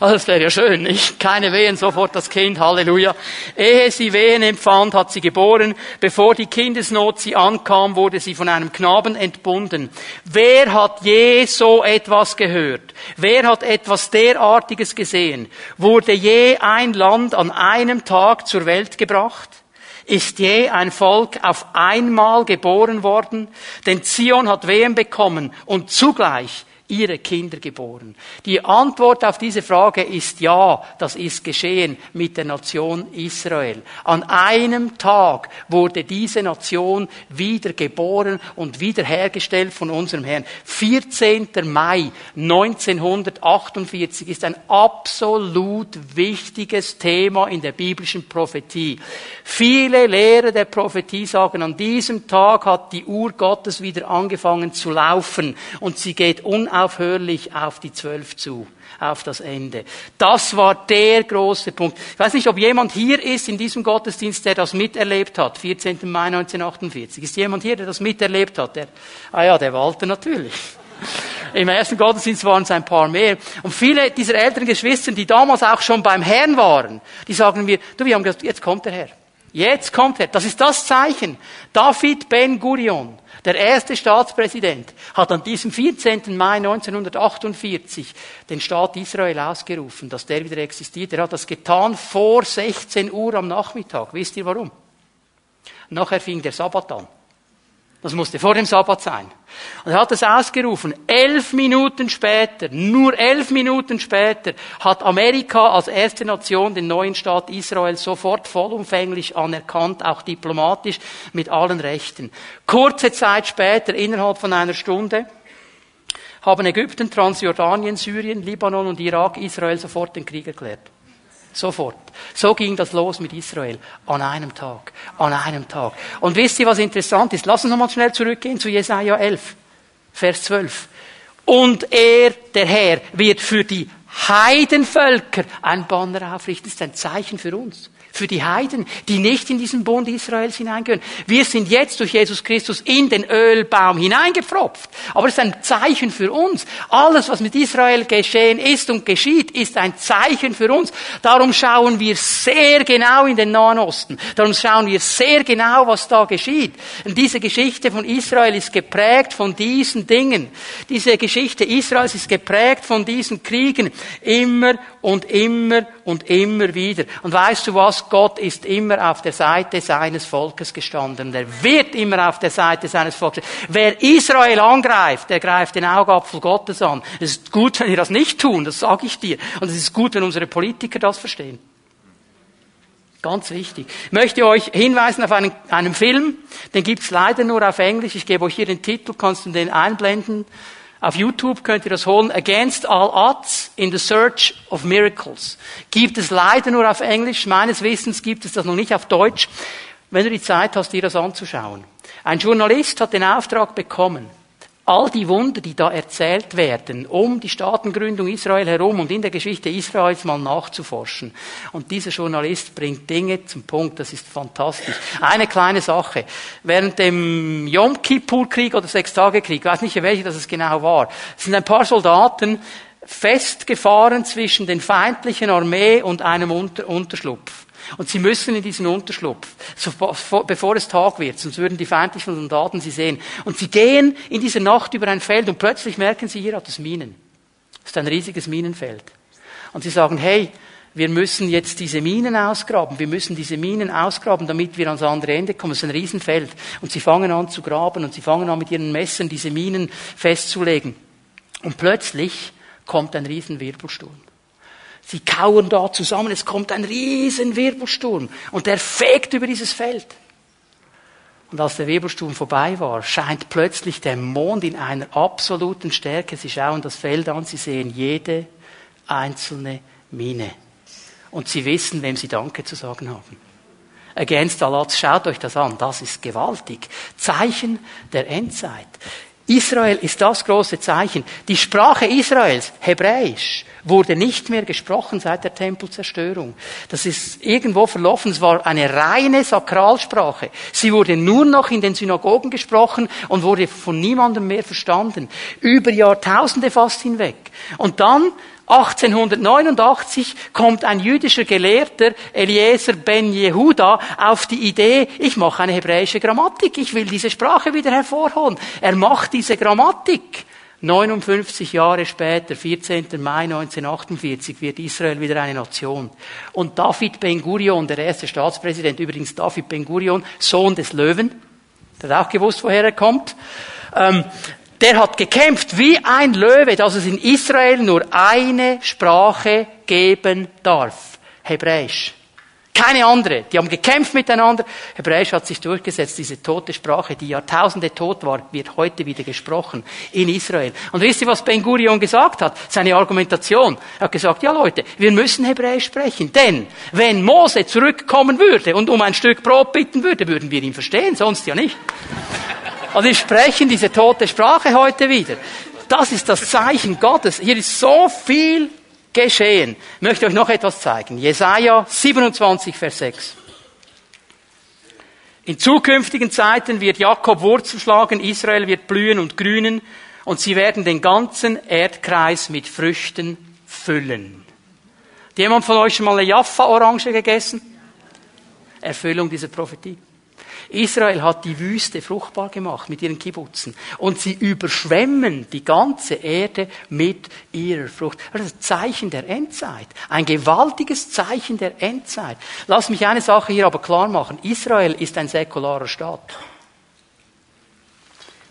Also das wäre ja schön, nicht? Keine Wehen, sofort das Kind, Halleluja. Ehe sie Wehen empfand, hat sie geboren. Bevor die Kindesnot sie ankam, wurde sie von einem Knaben entbunden. Wer hat je so etwas gehört? Wer hat etwas derartiges gesehen? Wurde je ein Land an einem Tag zur Welt gebracht? Ist je ein Volk auf einmal geboren worden? Denn Zion hat Wehen bekommen und zugleich ihre Kinder geboren? Die Antwort auf diese Frage ist ja, das ist geschehen mit der Nation Israel. An einem Tag wurde diese Nation wieder geboren und wiederhergestellt von unserem Herrn. 14. Mai 1948 ist ein absolut wichtiges Thema in der biblischen Prophetie. Viele Lehrer der Prophetie sagen, an diesem Tag hat die Uhr Gottes wieder angefangen zu laufen und sie geht unaufhörlich unaufhörlich auf die Zwölf zu, auf das Ende. Das war der große Punkt. Ich weiß nicht, ob jemand hier ist in diesem Gottesdienst, der das miterlebt hat, 14. Mai 1948. Ist jemand hier, der das miterlebt hat? Der, ah ja, der Walter natürlich. Im ersten Gottesdienst waren es ein paar mehr. Und viele dieser älteren Geschwister, die damals auch schon beim Herrn waren, die sagen mir, du, wir haben gesagt, jetzt kommt der Herr. Jetzt kommt er. Das ist das Zeichen. David Ben Gurion der erste Staatspräsident hat an diesem 14. Mai 1948 den Staat Israel ausgerufen, dass der wieder existiert. Er hat das getan vor 16 Uhr am Nachmittag. Wisst ihr warum? Nachher fing der Sabbat an. Das musste vor dem Sabbat sein. Und er hat es ausgerufen. Elf Minuten später, nur elf Minuten später, hat Amerika als erste Nation den neuen Staat Israel sofort vollumfänglich anerkannt, auch diplomatisch mit allen Rechten. Kurze Zeit später, innerhalb von einer Stunde, haben Ägypten, Transjordanien, Syrien, Libanon und Irak Israel sofort den Krieg erklärt. Sofort. So ging das los mit Israel. An einem Tag. An einem Tag. Und wisst ihr, was interessant ist? Lass uns nochmal schnell zurückgehen zu Jesaja 11, Vers 12. Und er, der Herr, wird für die Heidenvölker ein Banner aufrichten. Das ist ein Zeichen für uns für die Heiden, die nicht in diesen Bund Israels hineingehören. Wir sind jetzt durch Jesus Christus in den Ölbaum hineingepfropft. Aber es ist ein Zeichen für uns. Alles, was mit Israel geschehen ist und geschieht, ist ein Zeichen für uns. Darum schauen wir sehr genau in den Nahen Osten. Darum schauen wir sehr genau, was da geschieht. Und diese Geschichte von Israel ist geprägt von diesen Dingen. Diese Geschichte Israels ist geprägt von diesen Kriegen. Immer und immer und immer wieder. Und weißt du was? Gott ist immer auf der Seite seines Volkes gestanden. Er wird immer auf der Seite seines Volkes. Wer Israel angreift, der greift den Augapfel Gottes an. Es ist gut, wenn wir das nicht tun, das sage ich dir. Und es ist gut, wenn unsere Politiker das verstehen. Ganz wichtig. Ich möchte euch hinweisen auf einen, einen Film, den gibt's leider nur auf Englisch. Ich gebe euch hier den Titel, kannst du den einblenden. Auf YouTube könnt ihr das holen. Against All Odds in the Search of Miracles. Gibt es leider nur auf Englisch. Meines Wissens gibt es das noch nicht auf Deutsch. Wenn du die Zeit hast, dir das anzuschauen. Ein Journalist hat den Auftrag bekommen, all die Wunder, die da erzählt werden, um die Staatengründung Israel herum und in der Geschichte Israels mal nachzuforschen. Und dieser Journalist bringt Dinge zum Punkt, das ist fantastisch. Eine kleine Sache. Während dem Yom Kippur-Krieg oder Sechstagekrieg, ich weiß nicht, welcher das es genau war, sind ein paar Soldaten festgefahren zwischen den feindlichen Armee und einem Unterschlupf. Und sie müssen in diesen Unterschlupf, bevor es Tag wird, sonst würden die feindlichen Soldaten sie sehen. Und sie gehen in dieser Nacht über ein Feld und plötzlich merken sie, hier hat es Minen. Es ist ein riesiges Minenfeld. Und sie sagen, hey, wir müssen jetzt diese Minen ausgraben. Wir müssen diese Minen ausgraben, damit wir ans andere Ende kommen. Es ist ein Riesenfeld. Und sie fangen an zu graben und sie fangen an mit ihren Messern diese Minen festzulegen. Und plötzlich kommt ein Riesenwirbelsturm. Sie kauern da zusammen, es kommt ein riesen Wirbelsturm und der fegt über dieses Feld. Und als der Wirbelsturm vorbei war, scheint plötzlich der Mond in einer absoluten Stärke. Sie schauen das Feld an, sie sehen jede einzelne Mine. Und sie wissen, wem sie Danke zu sagen haben. Against all odds, schaut euch das an, das ist gewaltig. Zeichen der Endzeit. Israel ist das große Zeichen. Die Sprache Israels, Hebräisch, wurde nicht mehr gesprochen seit der Tempelzerstörung. Das ist irgendwo verlaufen. Es war eine reine Sakralsprache. Sie wurde nur noch in den Synagogen gesprochen und wurde von niemandem mehr verstanden. Über Jahrtausende fast hinweg. Und dann 1889 kommt ein jüdischer Gelehrter, Eliezer ben Jehuda, auf die Idee, ich mache eine hebräische Grammatik, ich will diese Sprache wieder hervorholen. Er macht diese Grammatik. 59 Jahre später, 14. Mai 1948, wird Israel wieder eine Nation. Und David Ben Gurion, der erste Staatspräsident, übrigens David Ben Gurion, Sohn des Löwen, der hat auch gewusst, woher er kommt, ähm, der hat gekämpft wie ein Löwe, dass es in Israel nur eine Sprache geben darf. Hebräisch. Keine andere. Die haben gekämpft miteinander. Hebräisch hat sich durchgesetzt. Diese tote Sprache, die Jahrtausende tot war, wird heute wieder gesprochen in Israel. Und wisst ihr, was Ben Gurion gesagt hat? Seine Argumentation. Er hat gesagt, ja Leute, wir müssen Hebräisch sprechen. Denn wenn Mose zurückkommen würde und um ein Stück Brot bitten würde, würden wir ihn verstehen, sonst ja nicht. Und wir sprechen diese tote Sprache heute wieder. Das ist das Zeichen Gottes. Hier ist so viel geschehen. Ich möchte euch noch etwas zeigen. Jesaja 27, Vers 6. In zukünftigen Zeiten wird Jakob Wurzel schlagen, Israel wird blühen und grünen und sie werden den ganzen Erdkreis mit Früchten füllen. Hat jemand von euch schon mal eine Jaffa-Orange gegessen? Erfüllung dieser Prophetie. Israel hat die Wüste fruchtbar gemacht mit ihren Kibbutzen. Und sie überschwemmen die ganze Erde mit ihrer Frucht. Das ist ein Zeichen der Endzeit. Ein gewaltiges Zeichen der Endzeit. Lass mich eine Sache hier aber klar machen. Israel ist ein säkularer Staat.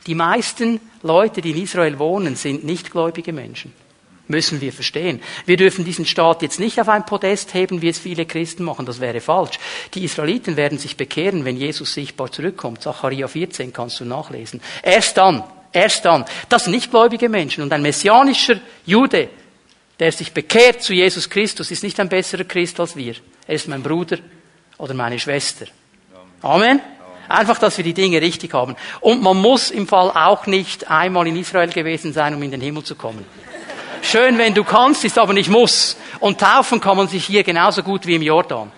Die meisten Leute, die in Israel wohnen, sind nichtgläubige Menschen müssen wir verstehen. Wir dürfen diesen Staat jetzt nicht auf ein Podest heben, wie es viele Christen machen. Das wäre falsch. Die Israeliten werden sich bekehren, wenn Jesus sichtbar zurückkommt. Zachariah 14 kannst du nachlesen. Erst dann, erst dann. Das sind nicht gläubige Menschen. Und ein messianischer Jude, der sich bekehrt zu Jesus Christus, ist nicht ein besserer Christ als wir. Er ist mein Bruder oder meine Schwester. Amen. Einfach, dass wir die Dinge richtig haben. Und man muss im Fall auch nicht einmal in Israel gewesen sein, um in den Himmel zu kommen. Schön, wenn du kannst, ist aber nicht muss. Und taufen kann man sich hier genauso gut wie im Jordan.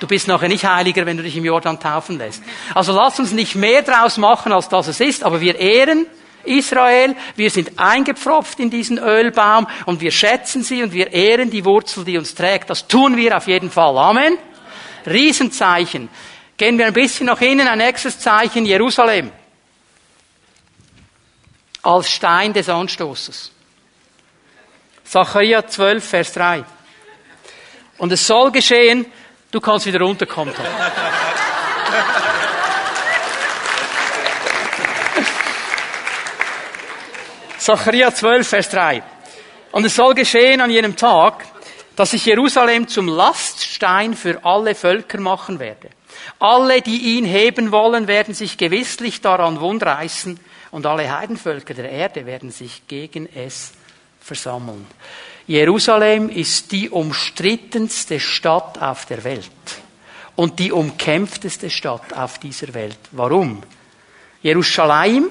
Du bist nachher nicht heiliger, wenn du dich im Jordan taufen lässt. Also lass uns nicht mehr draus machen, als das es ist, aber wir ehren Israel, wir sind eingepfropft in diesen Ölbaum und wir schätzen sie und wir ehren die Wurzel, die uns trägt. Das tun wir auf jeden Fall. Amen. Riesenzeichen. Gehen wir ein bisschen nach innen, ein nächstes Zeichen, Jerusalem. Als Stein des Anstoßes. Zachariah 12, Vers 3. Und es soll geschehen, du kannst wieder runterkommen. Zachariah 12, Vers 3. Und es soll geschehen an jenem Tag, dass ich Jerusalem zum Laststein für alle Völker machen werde. Alle, die ihn heben wollen, werden sich gewisslich daran wundreißen und alle Heidenvölker der Erde werden sich gegen es versammeln. Jerusalem ist die umstrittenste Stadt auf der Welt und die umkämpfteste Stadt auf dieser Welt. Warum? Jerusalem,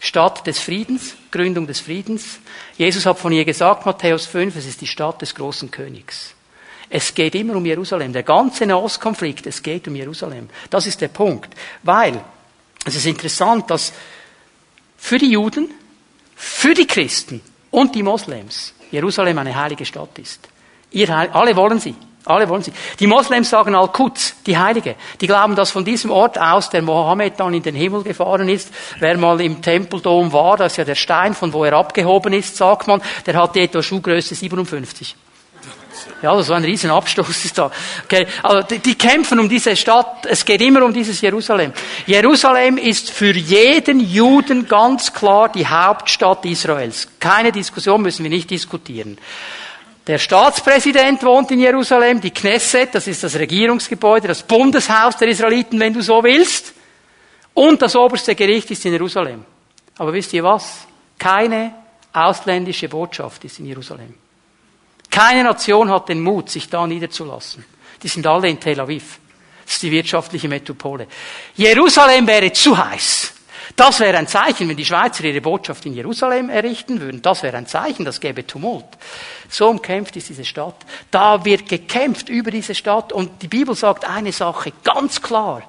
Stadt des Friedens, Gründung des Friedens. Jesus hat von ihr gesagt, Matthäus 5, es ist die Stadt des großen Königs. Es geht immer um Jerusalem. Der ganze Nahostkonflikt, es geht um Jerusalem. Das ist der Punkt. Weil, es ist interessant, dass für die Juden, für die Christen und die Moslems Jerusalem eine heilige Stadt ist. Ihr, alle wollen sie. Alle wollen sie. Die Moslems sagen Al-Quds, die Heilige. Die glauben, dass von diesem Ort aus der Mohammed dann in den Himmel gefahren ist. Wer mal im Tempeldom war, das ist ja der Stein, von wo er abgehoben ist, sagt man, der hatte etwa Schuhgröße 57. Ja, so ein riesen Abstoß ist da. Okay. Also die, die kämpfen um diese Stadt. Es geht immer um dieses Jerusalem. Jerusalem ist für jeden Juden ganz klar die Hauptstadt Israels. Keine Diskussion müssen wir nicht diskutieren. Der Staatspräsident wohnt in Jerusalem, die Knesset, das ist das Regierungsgebäude, das Bundeshaus der Israeliten, wenn du so willst. Und das oberste Gericht ist in Jerusalem. Aber wisst ihr was? Keine ausländische Botschaft ist in Jerusalem. Keine Nation hat den Mut, sich da niederzulassen. Die sind alle in Tel Aviv. Das ist die wirtschaftliche Metropole. Jerusalem wäre zu heiß. Das wäre ein Zeichen, wenn die Schweizer ihre Botschaft in Jerusalem errichten würden. Das wäre ein Zeichen, das gäbe Tumult. So umkämpft ist diese Stadt. Da wird gekämpft über diese Stadt. Und die Bibel sagt eine Sache ganz klar.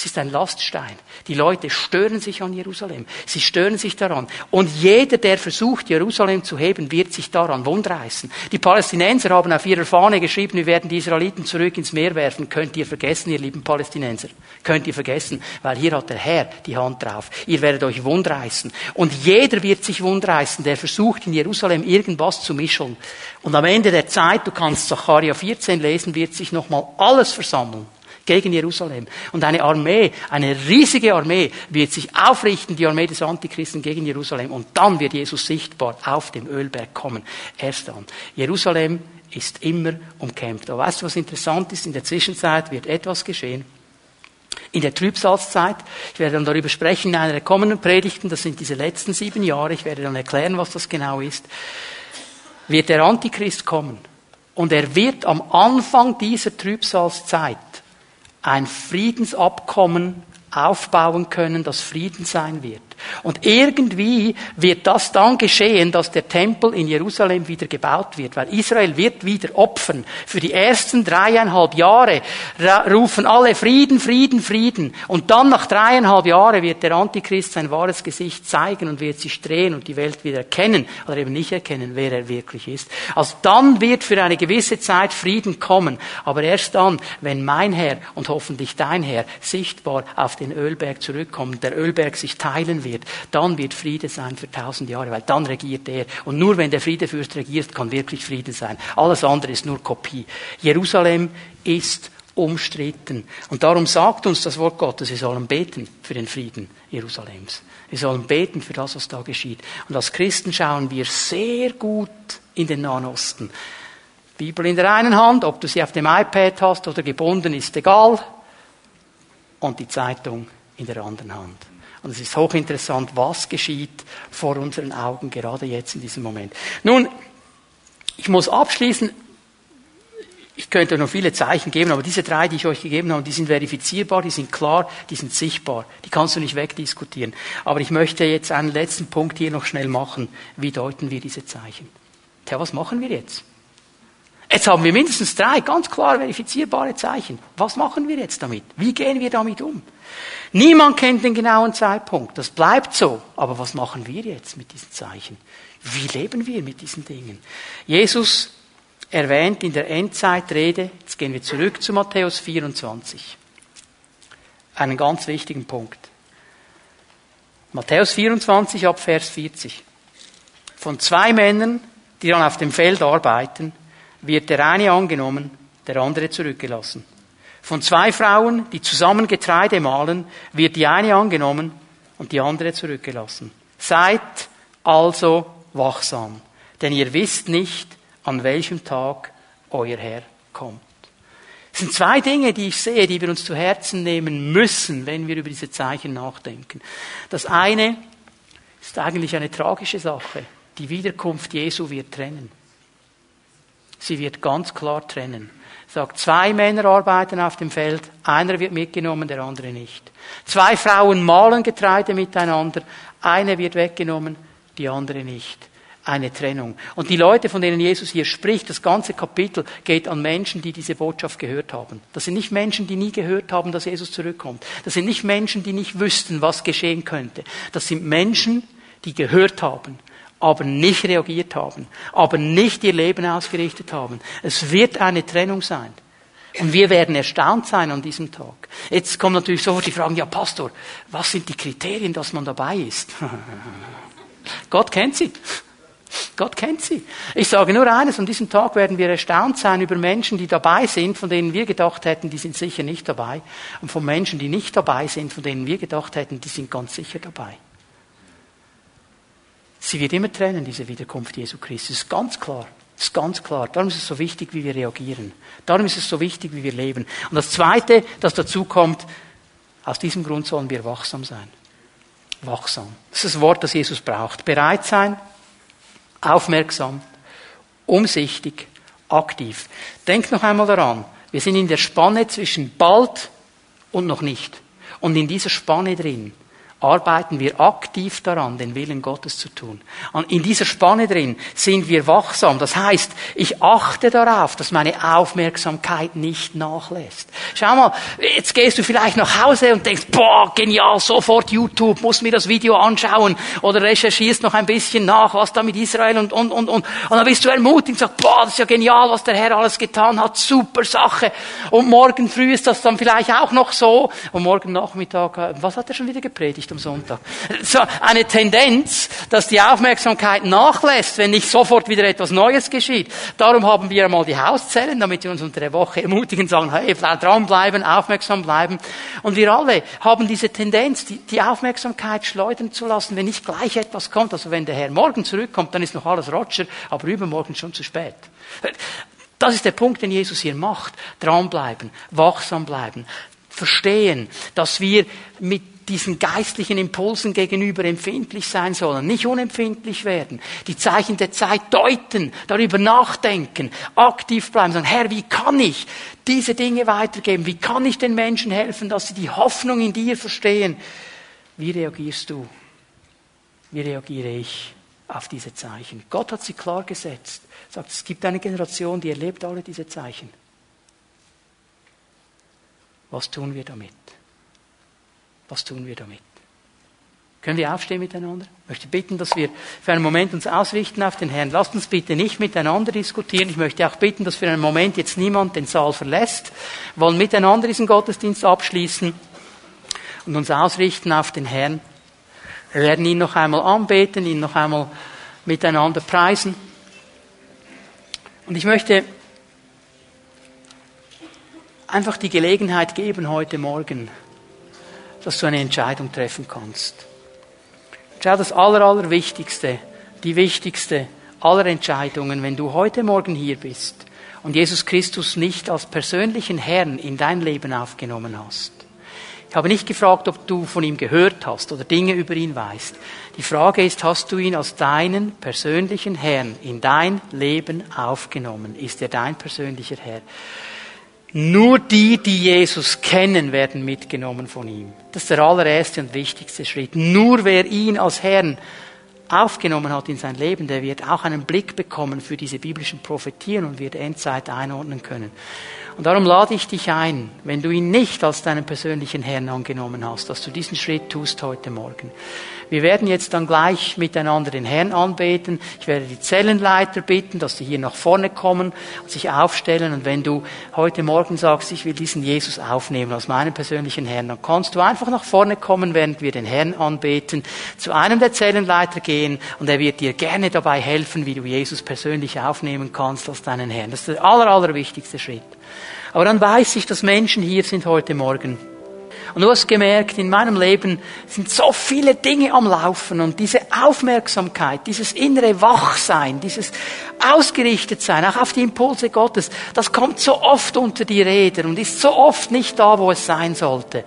Es ist ein Laststein. Die Leute stören sich an Jerusalem. Sie stören sich daran. Und jeder, der versucht, Jerusalem zu heben, wird sich daran wundreißen. Die Palästinenser haben auf ihrer Fahne geschrieben, wir werden die Israeliten zurück ins Meer werfen. Könnt ihr vergessen, ihr lieben Palästinenser. Könnt ihr vergessen, weil hier hat der Herr die Hand drauf. Ihr werdet euch wundreißen. Und jeder wird sich wundreißen, der versucht, in Jerusalem irgendwas zu mischeln. Und am Ende der Zeit, du kannst Zacharia 14 lesen, wird sich nochmal alles versammeln gegen Jerusalem. Und eine Armee, eine riesige Armee wird sich aufrichten, die Armee des Antichristen gegen Jerusalem. Und dann wird Jesus sichtbar auf dem Ölberg kommen. Erst dann. Jerusalem ist immer umkämpft. Aber weißt du, was interessant ist? In der Zwischenzeit wird etwas geschehen. In der Trübsalzeit, ich werde dann darüber sprechen in einer der kommenden Predigten, das sind diese letzten sieben Jahre, ich werde dann erklären, was das genau ist, wird der Antichrist kommen. Und er wird am Anfang dieser Trübsalzeit ein Friedensabkommen aufbauen können, das Frieden sein wird. Und irgendwie wird das dann geschehen, dass der Tempel in Jerusalem wieder gebaut wird, weil Israel wird wieder opfern. Für die ersten dreieinhalb Jahre rufen alle Frieden, Frieden, Frieden. Und dann nach dreieinhalb Jahren wird der Antichrist sein wahres Gesicht zeigen und wird sich drehen und die Welt wieder erkennen oder eben nicht erkennen, wer er wirklich ist. Also dann wird für eine gewisse Zeit Frieden kommen. Aber erst dann, wenn mein Herr und hoffentlich dein Herr sichtbar auf den Ölberg zurückkommt, der Ölberg sich teilen wird, wird, dann wird Friede sein für tausend Jahre, weil dann regiert er. Und nur wenn der Friedefürst regiert, kann wirklich Friede sein. Alles andere ist nur Kopie. Jerusalem ist umstritten. Und darum sagt uns das Wort Gottes, wir sollen beten für den Frieden Jerusalems. Wir sollen beten für das, was da geschieht. Und als Christen schauen wir sehr gut in den Nahen Osten. Bibel in der einen Hand, ob du sie auf dem iPad hast oder gebunden, ist egal. Und die Zeitung in der anderen Hand. Und es ist hochinteressant, was geschieht vor unseren Augen, gerade jetzt in diesem Moment. Nun, ich muss abschließen. Ich könnte noch viele Zeichen geben, aber diese drei, die ich euch gegeben habe, die sind verifizierbar, die sind klar, die sind sichtbar. Die kannst du nicht wegdiskutieren. Aber ich möchte jetzt einen letzten Punkt hier noch schnell machen. Wie deuten wir diese Zeichen? Tja, was machen wir jetzt? Jetzt haben wir mindestens drei ganz klar verifizierbare Zeichen. Was machen wir jetzt damit? Wie gehen wir damit um? Niemand kennt den genauen Zeitpunkt. Das bleibt so. Aber was machen wir jetzt mit diesen Zeichen? Wie leben wir mit diesen Dingen? Jesus erwähnt in der Endzeitrede, jetzt gehen wir zurück zu Matthäus 24, einen ganz wichtigen Punkt. Matthäus 24 ab Vers 40. Von zwei Männern, die dann auf dem Feld arbeiten, wird der eine angenommen, der andere zurückgelassen. Von zwei Frauen, die zusammen Getreide mahlen, wird die eine angenommen und die andere zurückgelassen. Seid also wachsam, denn ihr wisst nicht, an welchem Tag euer Herr kommt. Es sind zwei Dinge, die ich sehe, die wir uns zu Herzen nehmen müssen, wenn wir über diese Zeichen nachdenken. Das eine ist eigentlich eine tragische Sache. Die Wiederkunft Jesu wird trennen. Sie wird ganz klar trennen. Sagt, zwei Männer arbeiten auf dem Feld, einer wird mitgenommen, der andere nicht. Zwei Frauen mahlen Getreide miteinander, eine wird weggenommen, die andere nicht. Eine Trennung. Und die Leute, von denen Jesus hier spricht, das ganze Kapitel geht an Menschen, die diese Botschaft gehört haben. Das sind nicht Menschen, die nie gehört haben, dass Jesus zurückkommt. Das sind nicht Menschen, die nicht wüssten, was geschehen könnte. Das sind Menschen, die gehört haben aber nicht reagiert haben, aber nicht ihr Leben ausgerichtet haben. Es wird eine Trennung sein. Und wir werden erstaunt sein an diesem Tag. Jetzt kommen natürlich sofort die Fragen, ja Pastor, was sind die Kriterien, dass man dabei ist? Gott kennt sie. Gott kennt sie. Ich sage nur eines, an diesem Tag werden wir erstaunt sein über Menschen, die dabei sind, von denen wir gedacht hätten, die sind sicher nicht dabei. Und von Menschen, die nicht dabei sind, von denen wir gedacht hätten, die sind ganz sicher dabei. Sie wird immer trennen, diese Wiederkunft Jesu Christi. Das ist ganz klar. Das ist ganz klar. Darum ist es so wichtig, wie wir reagieren. Darum ist es so wichtig, wie wir leben. Und das Zweite, das dazu kommt, aus diesem Grund sollen wir wachsam sein. Wachsam. Das ist das Wort, das Jesus braucht. Bereit sein, aufmerksam, umsichtig, aktiv. Denk noch einmal daran. Wir sind in der Spanne zwischen bald und noch nicht. Und in dieser Spanne drin arbeiten wir aktiv daran, den Willen Gottes zu tun. In dieser Spanne drin sind wir wachsam. Das heißt, ich achte darauf, dass meine Aufmerksamkeit nicht nachlässt. Schau mal, jetzt gehst du vielleicht nach Hause und denkst, boah, genial, sofort YouTube, muss mir das Video anschauen oder recherchierst noch ein bisschen nach, was da mit Israel und, und, und, und. Und dann bist du ermutigt und sagst, boah, das ist ja genial, was der Herr alles getan hat, super Sache. Und morgen früh ist das dann vielleicht auch noch so. Und morgen Nachmittag, äh, was hat er schon wieder gepredigt? Predigt am Sonntag. So eine Tendenz, dass die Aufmerksamkeit nachlässt, wenn nicht sofort wieder etwas Neues geschieht. Darum haben wir einmal die Hauszellen, damit wir uns unter der Woche ermutigen, sagen, hey, dranbleiben, aufmerksam bleiben. Und wir alle haben diese Tendenz, die, die Aufmerksamkeit schleudern zu lassen, wenn nicht gleich etwas kommt. Also wenn der Herr morgen zurückkommt, dann ist noch alles Roger, aber übermorgen schon zu spät. Das ist der Punkt, den Jesus hier macht. Dranbleiben, wachsam bleiben, verstehen, dass wir mit diesen geistlichen Impulsen gegenüber empfindlich sein sollen, nicht unempfindlich werden, die Zeichen der Zeit deuten, darüber nachdenken, aktiv bleiben, sagen, Herr, wie kann ich diese Dinge weitergeben? Wie kann ich den Menschen helfen, dass sie die Hoffnung in dir verstehen? Wie reagierst du? Wie reagiere ich auf diese Zeichen? Gott hat sie klar gesetzt. Sagt, es gibt eine Generation, die erlebt alle diese Zeichen. Was tun wir damit? Was tun wir damit? Können wir aufstehen miteinander? Ich möchte bitten, dass wir für einen Moment uns ausrichten auf den Herrn. Lasst uns bitte nicht miteinander diskutieren. Ich möchte auch bitten, dass für einen Moment jetzt niemand den Saal verlässt. Wir wollen miteinander diesen Gottesdienst abschließen und uns ausrichten auf den Herrn. Wir werden ihn noch einmal anbeten, ihn noch einmal miteinander preisen. Und ich möchte einfach die Gelegenheit geben heute Morgen, dass du eine Entscheidung treffen kannst. Schau, das Aller, Allerwichtigste, die wichtigste aller Entscheidungen, wenn du heute Morgen hier bist und Jesus Christus nicht als persönlichen Herrn in dein Leben aufgenommen hast. Ich habe nicht gefragt, ob du von ihm gehört hast oder Dinge über ihn weißt. Die Frage ist, hast du ihn als deinen persönlichen Herrn in dein Leben aufgenommen? Ist er dein persönlicher Herr? Nur die, die Jesus kennen, werden mitgenommen von ihm. Das ist der allererste und wichtigste Schritt. Nur wer ihn als Herrn aufgenommen hat in sein Leben, der wird auch einen Blick bekommen für diese biblischen Prophetien und wird Endzeit einordnen können. Und darum lade ich dich ein, wenn du ihn nicht als deinen persönlichen Herrn angenommen hast, dass du diesen Schritt tust heute Morgen. Wir werden jetzt dann gleich miteinander den Herrn anbeten. Ich werde die Zellenleiter bitten, dass sie hier nach vorne kommen und sich aufstellen. Und wenn du heute Morgen sagst, ich will diesen Jesus aufnehmen als meinen persönlichen Herrn, dann kannst du einfach nach vorne kommen, während wir den Herrn anbeten, zu einem der Zellenleiter gehen und er wird dir gerne dabei helfen, wie du Jesus persönlich aufnehmen kannst als deinen Herrn. Das ist der aller, allerwichtigste Schritt. Aber dann weiß ich, dass Menschen hier sind heute Morgen, und du hast gemerkt, in meinem Leben sind so viele Dinge am Laufen und diese Aufmerksamkeit, dieses innere Wachsein, dieses Ausgerichtetsein, auch auf die Impulse Gottes, das kommt so oft unter die Räder und ist so oft nicht da, wo es sein sollte.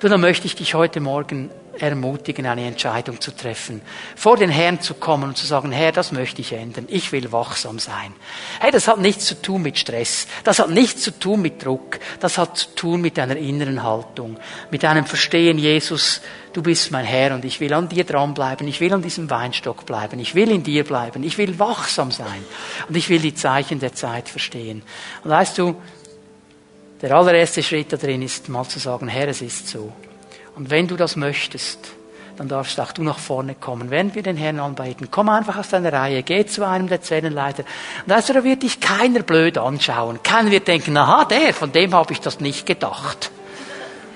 Du, dann möchte ich dich heute Morgen ermutigen, eine Entscheidung zu treffen, vor den Herrn zu kommen und zu sagen, Herr, das möchte ich ändern. Ich will wachsam sein. Hey, das hat nichts zu tun mit Stress. Das hat nichts zu tun mit Druck. Das hat zu tun mit einer inneren Haltung, mit einem Verstehen, Jesus, du bist mein Herr und ich will an dir dranbleiben. Ich will an diesem Weinstock bleiben. Ich will in dir bleiben. Ich will wachsam sein. Und ich will die Zeichen der Zeit verstehen. Und weißt du, der allererste Schritt da drin ist mal zu sagen, Herr, es ist so. Und wenn du das möchtest, dann darfst auch du nach vorne kommen. Wenn wir den Herrn anbeten, komm einfach aus deiner Reihe, geh zu einem der Zellenleiter. Und also da wird dich keiner blöd anschauen. Keiner wird denken, aha, der, von dem habe ich das nicht gedacht.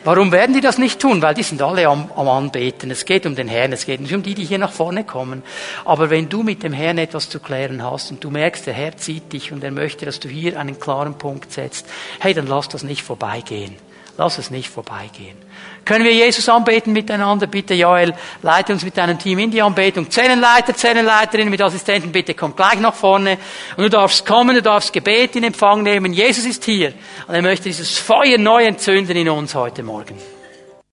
Warum werden die das nicht tun? Weil die sind alle am, am Anbeten. Es geht um den Herrn, es geht nicht um die, die hier nach vorne kommen. Aber wenn du mit dem Herrn etwas zu klären hast und du merkst, der Herr zieht dich und er möchte, dass du hier einen klaren Punkt setzt, hey, dann lass das nicht vorbeigehen. Lass es nicht vorbeigehen. Können wir Jesus anbeten miteinander? Bitte, Joel, leite uns mit deinem Team in die Anbetung. Zellenleiter, Zellenleiterin mit Assistenten, bitte kommt gleich nach vorne. Und du darfst kommen, du darfst Gebet in Empfang nehmen. Jesus ist hier. Und er möchte dieses Feuer neu entzünden in uns heute Morgen.